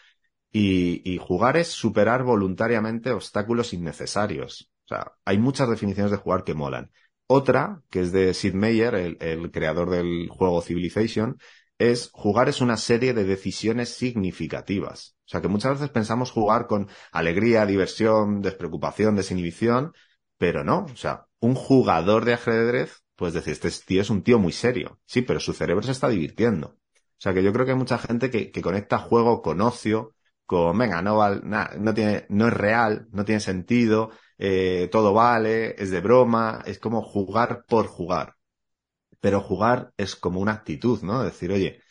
Y, jugar es superar voluntariamente obstáculos innecesarios. O sea, hay muchas definiciones de jugar que molan. Otra, que es de Sid Meier, el, el creador del juego Civilization, es jugar es una serie de decisiones significativas. O sea que muchas veces pensamos jugar con alegría, diversión, despreocupación, desinhibición, pero no. O sea, un jugador de ajedrez, pues decir, este tío es un tío muy serio. Sí, pero su cerebro se está divirtiendo. O sea que yo creo que hay mucha gente que, conecta juego con ocio, con, venga, no vale, no tiene, no es real, no tiene sentido, eh, todo vale, es de broma, es como jugar por jugar pero jugar es como una actitud, ¿no? Decir, oye,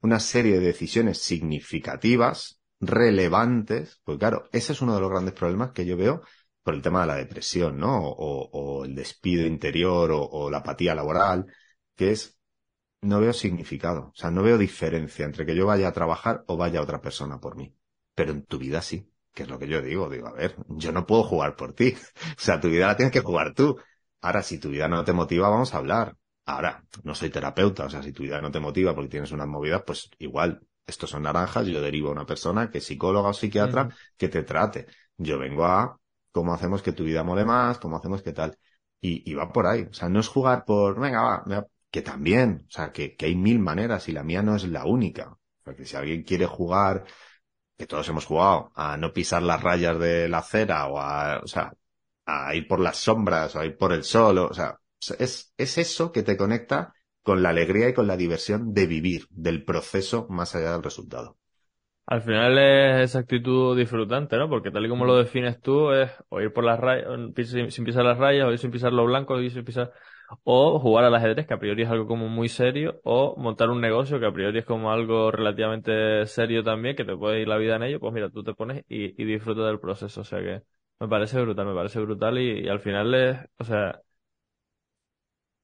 una serie de decisiones significativas, relevantes, pues claro, ese es uno de los grandes problemas que yo veo por el tema de la depresión, ¿no? O, el despido interior o, o la apatía laboral, que es no veo significado, o sea, no veo diferencia entre que yo vaya a trabajar o vaya otra persona por mí. Pero en tu vida sí, que es lo que yo digo. Digo, a ver, yo no puedo jugar por ti. *laughs* O sea, tu vida la tienes que jugar tú. Ahora, si tu vida no te motiva, vamos a hablar. Ahora, no soy terapeuta, o sea, si tu vida no te motiva porque tienes unas movidas, pues igual, estos son naranjas, yo derivo a una persona que es psicóloga o psiquiatra que te trate. Yo vengo a cómo hacemos que tu vida mole más, cómo hacemos que tal. Y, y va por ahí. O sea, no es jugar por, venga, va, que también, o sea, que, que hay mil maneras y la mía no es la única. Porque si alguien quiere jugar, que todos hemos jugado, a no pisar las rayas de la acera o a, o sea, a ir por las sombras o a ir por el sol, o sea, es, es eso que te conecta con la alegría y con la diversión de vivir, del proceso más allá del resultado. Al final es esa actitud disfrutante, ¿no? Porque tal y como lo defines tú, es o ir por las rayas, sin pisar las rayas, o ir sin pisar los blancos, o ir sin pisar, o jugar al ajedrez, que a priori es algo como muy serio, o montar un negocio, que a priori es como algo relativamente serio también, que te puede ir la vida en ello, pues mira, tú te pones y, y disfrutas del proceso, o sea que me parece brutal, me parece brutal y, y al final es, o sea,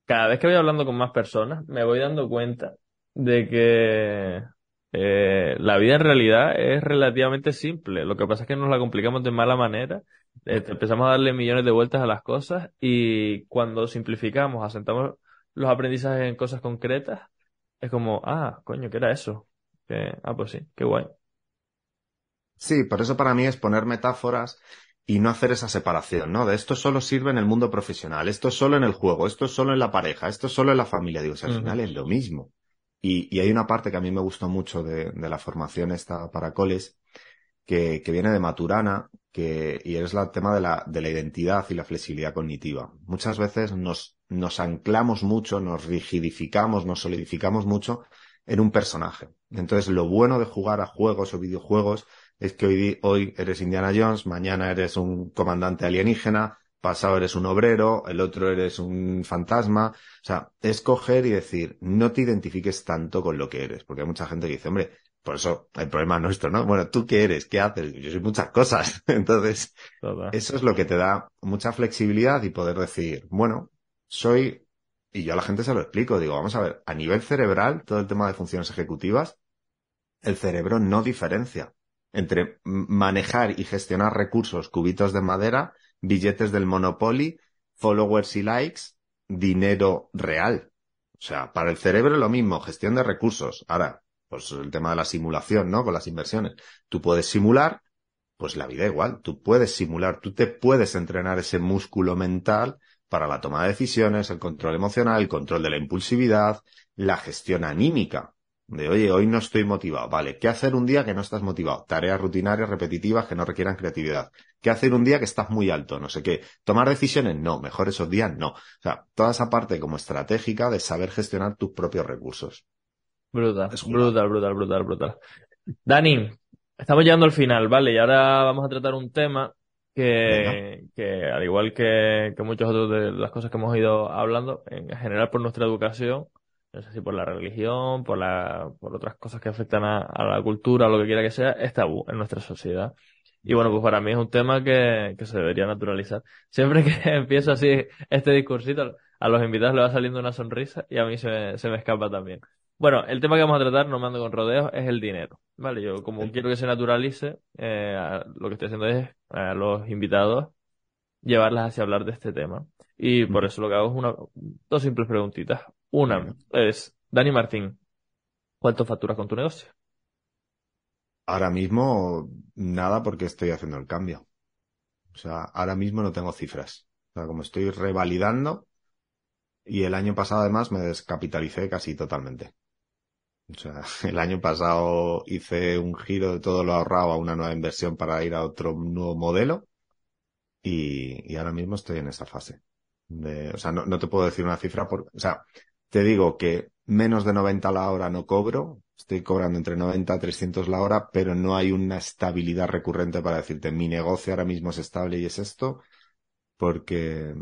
cada vez que voy hablando con más personas, me voy dando cuenta de que eh, la vida en realidad es relativamente simple. Lo que pasa es que nos la complicamos de mala manera. Eh, empezamos a darle millones de vueltas a las cosas y cuando simplificamos, asentamos los aprendizajes en cosas concretas, es como, ah, coño, ¿qué era eso? ah, pues sí, qué guay. Sí, por eso para mí es poner metáforas y no hacer esa separación, ¿no? De esto solo sirve en el mundo profesional, esto solo en el juego, esto solo en la pareja, esto solo en la familia. Digo, al final es lo mismo. Y, y, hay una parte que a mí me gustó mucho de, de la formación esta para coles, que, que, viene de Maturana, que, y es el tema de la, de la identidad y la flexibilidad cognitiva. Muchas veces nos, nos anclamos mucho, nos rigidificamos, nos solidificamos mucho en un personaje. Entonces, lo bueno de jugar a juegos o videojuegos es que hoy, hoy eres Indiana Jones, mañana eres un comandante alienígena, pasado eres un obrero, el otro eres un fantasma. O sea, es coger y decir, no te identifiques tanto con lo que eres, porque hay mucha gente que dice, hombre, por eso hay problema nuestro, ¿no? Bueno, ¿tú qué eres? ¿Qué haces? Yo soy muchas cosas. *laughs* Entonces, eso es lo que te da mucha flexibilidad y poder decir, bueno, soy, y yo a la gente se lo explico, digo, vamos a ver, a nivel cerebral, todo el tema de funciones ejecutivas, el cerebro no diferencia entre manejar y gestionar recursos, cubitos de madera, billetes del Monopoly, followers y likes, dinero real. O sea, para el cerebro lo mismo, gestión de recursos. Ahora, pues el tema de la simulación, ¿no? Con las inversiones. Tú puedes simular, pues la vida igual. Tú puedes simular, tú te puedes entrenar ese músculo mental para la toma de decisiones, el control emocional, el control de la impulsividad, la gestión anímica. De, oye, hoy no estoy motivado. Vale, ¿qué hacer un día que no estás motivado? Tareas rutinarias, repetitivas, que no requieran creatividad. ¿Qué hacer un día que estás muy alto? No sé qué. ¿Tomar decisiones? No. Mejor esos días no. O sea, toda esa parte como estratégica de saber gestionar tus propios recursos. Brutal, brutal, brutal, brutal, brutal. Dani, estamos llegando al final, ¿vale? Y ahora vamos a tratar un tema que, que al igual que, que muchos otros de las cosas que hemos ido hablando, en general por nuestra educación, no sé si por la religión, por la, por otras cosas que afectan a, la cultura o lo que quiera que sea, es tabú en nuestra sociedad. Y bueno, pues para mí es un tema que, que se debería naturalizar. Siempre *laughs* que empiezo así este discursito, a los invitados le va saliendo una sonrisa y a mí se me, se me escapa también. Bueno, el tema que vamos a tratar, no me ando con rodeos, es el dinero. Vale, yo como quiero que se naturalice, eh, lo que estoy haciendo es a los invitados llevarlas hacia hablar de este tema. Y por eso lo que hago es una, dos simples preguntitas. Una es, Dani Martín, ¿cuánto facturas con tu negocio? Ahora mismo nada porque estoy haciendo el cambio. O sea, ahora mismo no tengo cifras. O sea, como estoy revalidando y el año pasado además me descapitalicé casi totalmente. O sea, *laughs* el año pasado hice un giro de todo lo ahorrado a una nueva inversión para ir a otro nuevo modelo y, y ahora mismo estoy en esa fase. De, o sea, no, no te puedo decir una cifra por, o sea, te digo que menos de 90 la hora no cobro, estoy cobrando entre 90 a 300 la hora, pero no hay una estabilidad recurrente para decirte mi negocio ahora mismo es estable y es esto, porque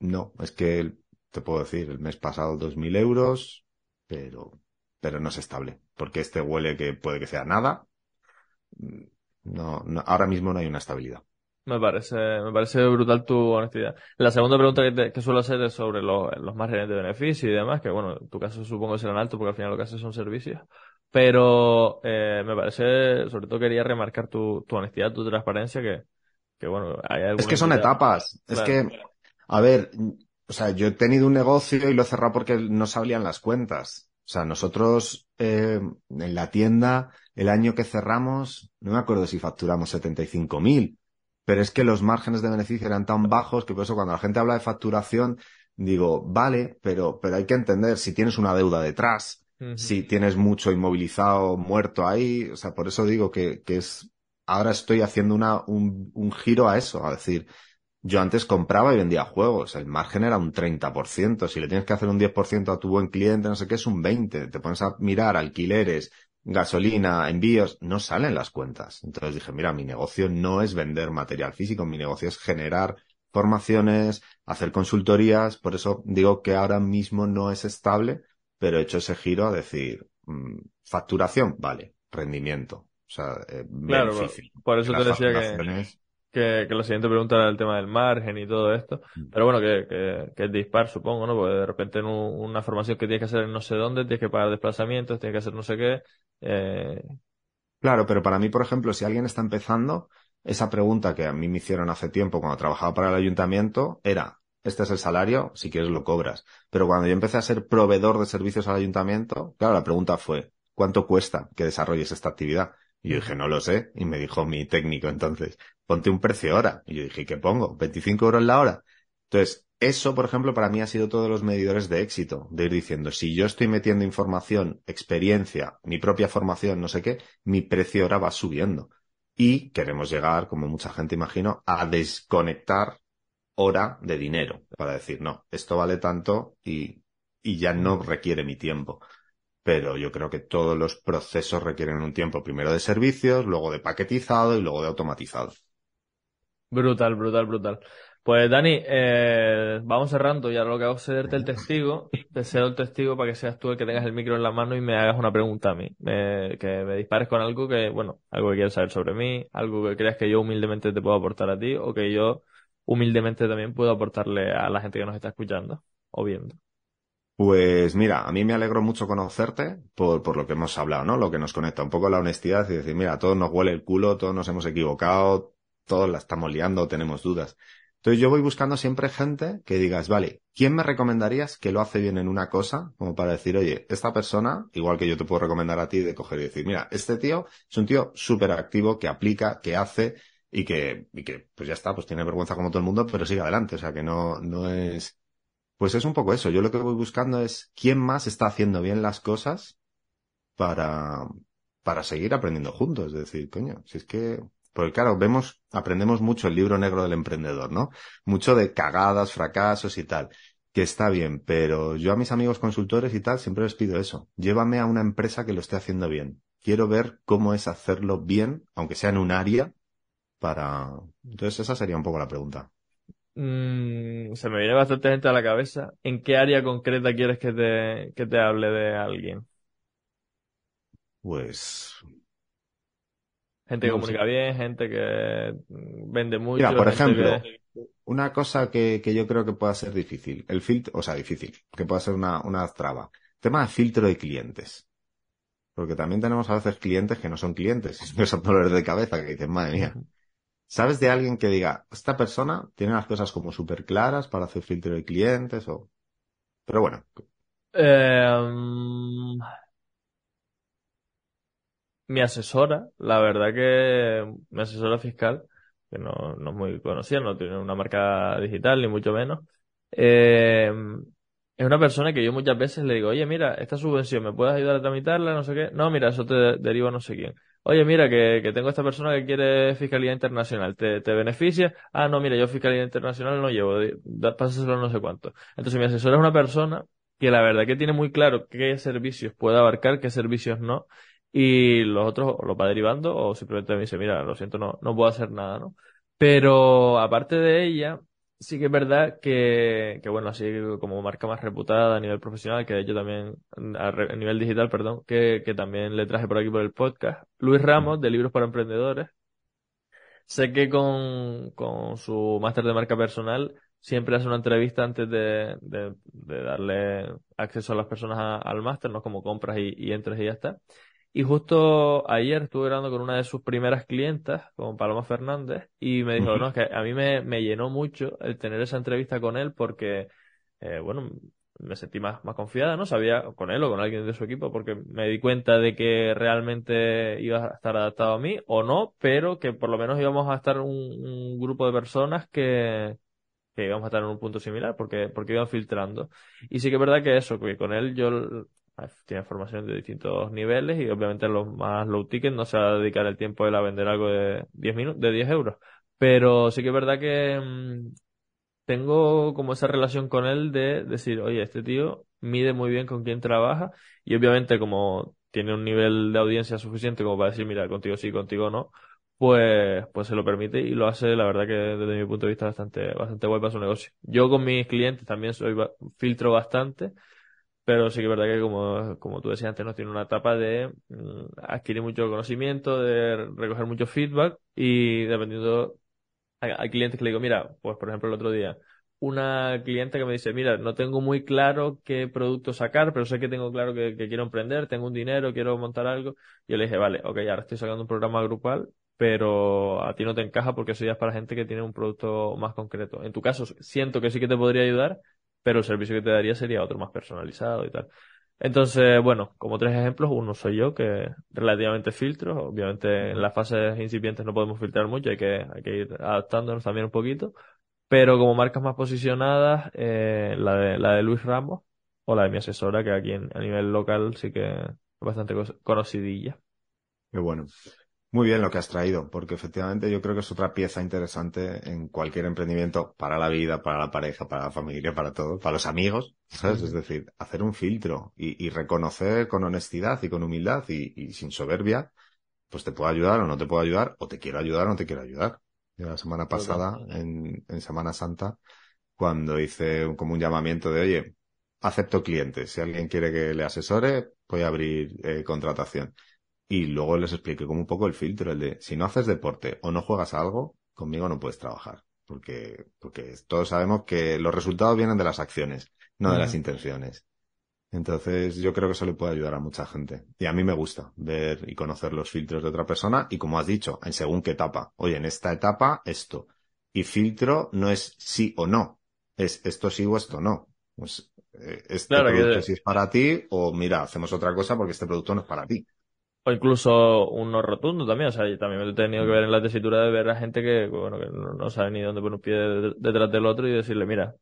no, es que te puedo decir, el mes pasado 2.000 euros, pero, pero no es estable, porque este huele que puede que sea nada. No, no ahora mismo no hay una estabilidad. Me parece, me parece brutal tu honestidad. La segunda pregunta que, que suelo hacer es sobre los, los márgenes de beneficio y demás, que bueno, en tu caso supongo que serán altos porque al final lo que haces son servicios. Pero eh, me parece, sobre todo quería remarcar tu, tu honestidad, tu transparencia, que, que bueno, hay Es que son etapas. Es que, a ver, o sea, yo he tenido un negocio y lo he cerrado porque no salían las cuentas. O sea, nosotros eh, en la tienda, el año que cerramos, no me acuerdo si facturamos 75.000 pero es que los márgenes de beneficio eran tan bajos que por eso cuando la gente habla de facturación, digo, vale, pero, pero hay que entender si tienes una deuda detrás, si tienes mucho inmovilizado, muerto ahí, o sea, por eso digo que, que es, ahora estoy haciendo una, un, un giro a eso, a decir, yo antes compraba y vendía juegos, el margen era un 30%, si le tienes que hacer un 10% a tu buen cliente, no sé qué, es un 20%, te pones a mirar alquileres, gasolina, envíos, no salen las cuentas. Entonces dije, mira, mi negocio no es vender material físico, mi negocio es generar formaciones, hacer consultorías, por eso digo que ahora mismo no es estable, pero he hecho ese giro a decir, mm, facturación, vale, rendimiento. O sea, eh, claro, por eso te decía que, que, que la siguiente pregunta era el tema del margen y todo esto. Mm. Pero bueno, que, que, que es dispar, supongo, ¿no? Porque de repente en una formación que tienes que hacer en no sé dónde, tienes que pagar desplazamientos, tienes que hacer no sé qué. Eh... Claro, pero para mí, por ejemplo, si alguien está empezando, esa pregunta que a mí me hicieron hace tiempo cuando trabajaba para el ayuntamiento era, este es el salario, si quieres lo cobras. Pero cuando yo empecé a ser proveedor de servicios al ayuntamiento, claro, la pregunta fue, ¿cuánto cuesta que desarrolles esta actividad? Y yo dije, no lo sé. Y me dijo mi técnico entonces, ponte un precio hora. Y yo dije, ¿qué pongo? ¿25 euros la hora? Entonces, eso, por ejemplo, para mí ha sido todos los medidores de éxito, de ir diciendo, si yo estoy metiendo información, experiencia, mi propia formación, no sé qué, mi precio hora va subiendo. Y queremos llegar, como mucha gente imagino, a desconectar hora de dinero para decir, no, esto vale tanto y, y ya no requiere mi tiempo pero yo creo que todos los procesos requieren un tiempo primero de servicios, luego de paquetizado y luego de automatizado. Brutal, brutal, brutal. Pues Dani, eh, vamos cerrando y ahora lo que hago es cederte el testigo, te cedo el testigo para que seas tú el que tengas el micro en la mano y me hagas una pregunta a mí, que me dispares con algo que, bueno, algo que quieras saber sobre mí, algo que creas que yo humildemente te puedo aportar a ti o que yo humildemente también puedo aportarle a la gente que nos está escuchando o viendo. Pues mira, a mí me alegro mucho conocerte por, por lo que hemos hablado, ¿no? Lo que nos conecta, un poco la honestidad y decir, mira, todos nos huele el culo, todos nos hemos equivocado, todos la estamos liando, tenemos dudas. Entonces yo voy buscando siempre gente que digas, vale, ¿quién me recomendarías que lo hace bien en una cosa? Como para decir, oye, esta persona, igual que yo te puedo recomendar a ti de coger y decir, mira, este tío es un tío súper activo que aplica, que hace y que, y que, pues ya está, pues tiene vergüenza como todo el mundo, pero sigue adelante. O sea, que no, no es, pues es un poco eso. Yo lo que voy buscando es quién más está haciendo bien las cosas para, para seguir aprendiendo juntos. Es decir, coño, si es que, porque claro, vemos, aprendemos mucho el libro negro del emprendedor, ¿no? Mucho de cagadas, fracasos y tal, que está bien, pero yo a mis amigos consultores y tal siempre les pido eso. Llévame a una empresa que lo esté haciendo bien. Quiero ver cómo es hacerlo bien, aunque sea en un área, para... Entonces esa sería un poco la pregunta. Mm, se me viene bastante gente a la cabeza. ¿En qué área concreta quieres que te, que te hable de alguien? Pues. Gente que comunica bien, gente que vende mucho. Mira, por ejemplo, una cosa que, que yo creo que pueda ser difícil, el filtro, o sea, difícil, que pueda ser una, una traba. Tema de filtro de clientes. Porque también tenemos a veces clientes que no son clientes, *laughs* y son dolores de cabeza que dicen, madre mía, ¿Sabes de alguien que diga, esta persona tiene las cosas como súper claras para hacer filtro de clientes o... Pero bueno. Em, mi asesora, la verdad que mi asesora fiscal, que no, no es muy conocida, no tiene una marca digital ni mucho menos, eh, es una persona que yo muchas veces le digo, oye, mira, esta subvención, ¿me puedes ayudar a tramitarla? No sé qué. No, mira, eso te deriva no sé quién. Oye, mira, que, que tengo esta persona que quiere fiscalidad internacional. ¿Te, te beneficia? Ah, no, mira, yo fiscalidad internacional no llevo. Pásaselo no sé cuánto. Entonces, mi asesor es una persona que la verdad que tiene muy claro qué servicios puede abarcar, qué servicios no. Y los otros lo va derivando o simplemente me dice, mira, lo siento, no, no puedo hacer nada, ¿no? Pero aparte de ella, sí que es verdad que, que, bueno, así como marca más reputada a nivel profesional, que de hecho también, a, nivel digital, perdón, que, que también le traje por aquí por el podcast, Luis Ramos, de Libros para Emprendedores. Sé que con, con su máster de marca personal siempre hace una entrevista antes de, de, darle acceso a las personas al máster, no como compras y, y entres y ya está. Y justo ayer estuve hablando con una de sus primeras clientas, con Paloma Fernández, y me dijo, no, es que a mí me, me, llenó mucho el tener esa entrevista con él porque, eh, bueno, me sentí más, más confiada, ¿no? Sabía con él o con alguien de su equipo porque me di cuenta de que realmente iba a estar adaptado a mí o no, pero que por lo menos íbamos a estar un, grupo de personas que, que íbamos a estar en un punto similar porque, porque iban filtrando. Y sí que es verdad que eso, que con él yo tiene formación de distintos niveles y obviamente los más low ticket no se va a dedicar el tiempo él a vender algo de 10 minutos, de 10 euros. Pero sí que es verdad que mm, tengo como esa relación con él de decir, oye, este tío mide muy bien con quién trabaja y obviamente como tiene un nivel de audiencia suficiente como para decir, mira, contigo sí, contigo no, pues, pues se lo permite y lo hace, la verdad que desde mi punto de vista bastante, bastante guay para su negocio. Yo con mis clientes también soy, filtro bastante pero sí que es verdad que como, como tú decías antes, nos tiene una etapa de mm, adquirir mucho conocimiento, de recoger mucho feedback y dependiendo, hay, clientes que le digo, mira, pues por ejemplo el otro día, una cliente que me dice, mira, no tengo muy claro qué producto sacar, pero sé que tengo claro que, quiero emprender, tengo un dinero, quiero montar algo. Yo le dije, vale, ok, ahora estoy sacando un programa grupal, pero a ti no te encaja porque eso ya es para gente que tiene un producto más concreto. En tu caso, siento que sí que te podría ayudar, pero el servicio que te daría sería otro más personalizado y tal. Entonces, bueno, como tres ejemplos, uno soy yo, que relativamente filtro, obviamente en las fases incipientes no podemos filtrar mucho, hay que, hay que ir adaptándonos también un poquito, pero como marcas más posicionadas, eh, la, de, la de Luis Ramos o la de mi asesora, que aquí a nivel local sí que es bastante conocidilla. Qué bueno. Muy bien lo que has traído, porque efectivamente yo creo que es otra pieza interesante en cualquier emprendimiento para la vida, para la pareja, para la familia, para todo, para los amigos, ¿sabes? Es decir, hacer un filtro y, reconocer con honestidad y con humildad y, sin soberbia, pues te puedo ayudar o no te puedo ayudar, o te quiero ayudar o no te quiero ayudar. la semana pasada, en, Semana Santa, cuando hice como un llamamiento de, oye, acepto clientes, si alguien quiere que le asesore, voy a abrir eh, contratación y luego les expliqué como un poco el filtro, el de si no haces deporte o no juegas algo, conmigo no puedes trabajar. Porque, porque todos sabemos que los resultados vienen de las acciones, no de las intenciones. Entonces, yo creo que eso le puede ayudar a mucha gente. Y a mí me gusta ver y conocer los filtros de otra persona y como has dicho, en según qué etapa. Oye, en esta etapa, esto. Y filtro no es sí o no. Es esto sí o esto no. Pues, eh, este producto sí es para ti o mira, hacemos otra cosa porque este producto no es para ti. O incluso uno rotundo también, o sea, también me he tenido que ver en la tesitura de ver a gente que, bueno, que no, sabe ni dónde poner un pie detrás del otro y decirle, mira,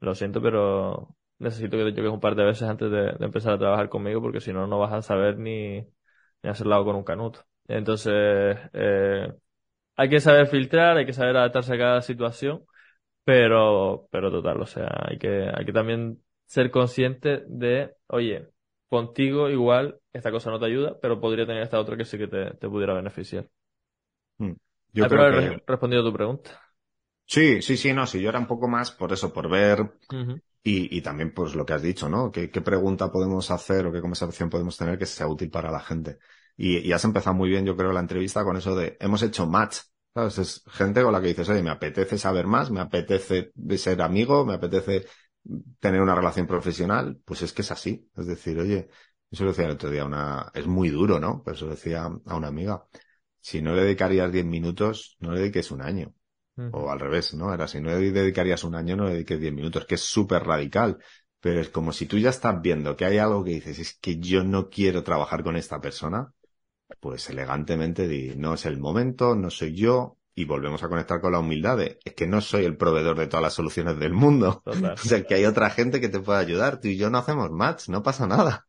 lo siento, pero necesito que te choques un par de veces antes de, empezar a trabajar conmigo porque si no, no vas a saber ni, ni hacer lado con un canuto. Entonces, eh, hay que saber filtrar, hay que saber adaptarse a cada situación, pero, pero total, o sea, hay que, hay que también ser consciente de, oye, contigo igual esta cosa no te ayuda, pero podría tener esta otra que sí que te, pudiera beneficiar. Hmm. Yo creo haber respondido a tu pregunta. Sí, sí, sí, no, sí, yo era un poco más por eso, por ver y, y, también pues lo que has dicho, ¿no? ¿Qué, ¿Qué, pregunta podemos hacer o qué conversación podemos tener que sea útil para la gente? Y, y has empezado muy bien, yo creo, la entrevista con eso de hemos hecho match. ¿Sabes? Es gente con la que dices, oye, me apetece saber más, me apetece ser amigo, me apetece tener una relación profesional, pues es que es así. Es decir, oye, eso lo decía el otro día, una, es muy duro, ¿no? Pero eso lo decía a una amiga. Si no le dedicarías 10 minutos, no le dediques un año. O al revés, ¿no? Era si no le dedicarías un año, no le dediques 10 minutos, que es súper radical. Pero es como si tú ya estás viendo que hay algo que dices, es que yo no quiero trabajar con esta persona, pues elegantemente di, no es el momento, no soy yo, y volvemos a conectar con la humildad de, es que no soy el proveedor de todas las soluciones del mundo. *laughs* o sea, que hay otra gente que te puede ayudar. Tú y yo no hacemos match, no pasa nada.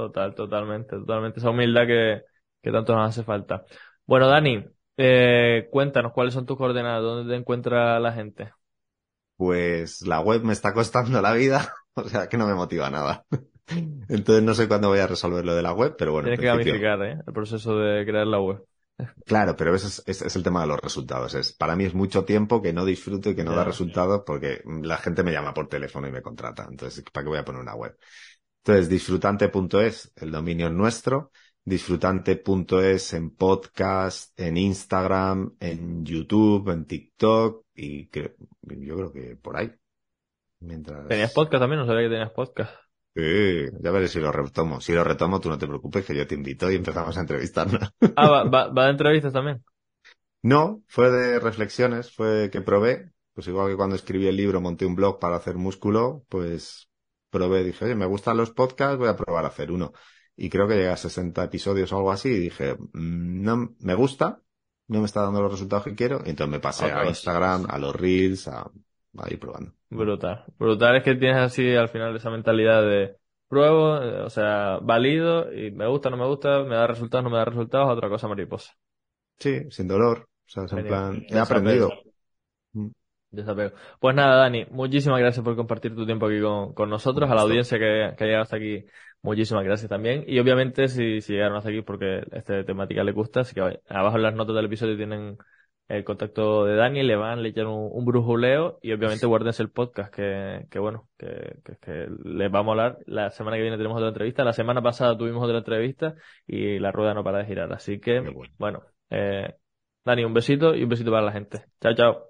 Total, totalmente, totalmente. Esa humildad que, que tanto nos hace falta. Bueno, Dani, eh, cuéntanos cuáles son tus coordenadas, dónde te encuentra la gente. Pues la web me está costando la vida, *laughs* o sea que no me motiva nada. Entonces no sé cuándo voy a resolver lo de la web, pero bueno. Tienes que gamificar, ¿eh? El proceso de crear la web. *laughs* Claro, pero ese es, el tema de los resultados. Es, para mí es mucho tiempo que no disfruto y que no da resultados porque la gente me llama por teléfono y me contrata. Entonces, ¿para qué voy a poner una web? Entonces, disfrutante.es, el dominio es nuestro. disfrutante.es en podcast, en Instagram, en YouTube, en TikTok y que, yo creo que por ahí. Mientras... ¿Tenías podcast también? No sabía que tenías podcast. Sí, ya veré si lo retomo. Si lo retomo, tú no te preocupes, que yo te invito y empezamos a entrevistarnos. *laughs* Ah, ¿va, va, va de entrevistas también? No, fue de reflexiones, fue que probé. Pues igual que cuando escribí el libro, monté un blog para hacer músculo, pues probé, dije, oye, me gustan los podcasts, voy a probar a hacer uno. Y creo que llega a 60 episodios o algo así, y dije, mm, no, me gusta, no me está dando los resultados que quiero, y entonces me pasé a Instagram, a los Reels, a, a ir probando. Brutal. Brutal es que tienes así al final esa mentalidad de pruebo, eh, o sea, valido, y me gusta, no me gusta, me da resultados, no me da resultados, otra cosa mariposa. Sí, sin dolor. O sea, es en plan, he aprendido. Desapego. Pues nada, Dani, muchísimas gracias por compartir tu tiempo aquí con, nosotros, a la audiencia que, que ha llegado hasta aquí, muchísimas gracias también. Y obviamente, si, si llegaron hasta aquí porque esta temática les gusta, así que abajo en las notas del episodio tienen el contacto de Dani, le van, le echan un, brujuleo y obviamente guárdense el podcast que, que bueno, que, que, les va a molar. La semana que viene tenemos otra entrevista. La semana pasada tuvimos otra entrevista y la rueda no para de girar. Así que, bueno, eh, Dani, un besito y un besito para la gente. Chao, chao.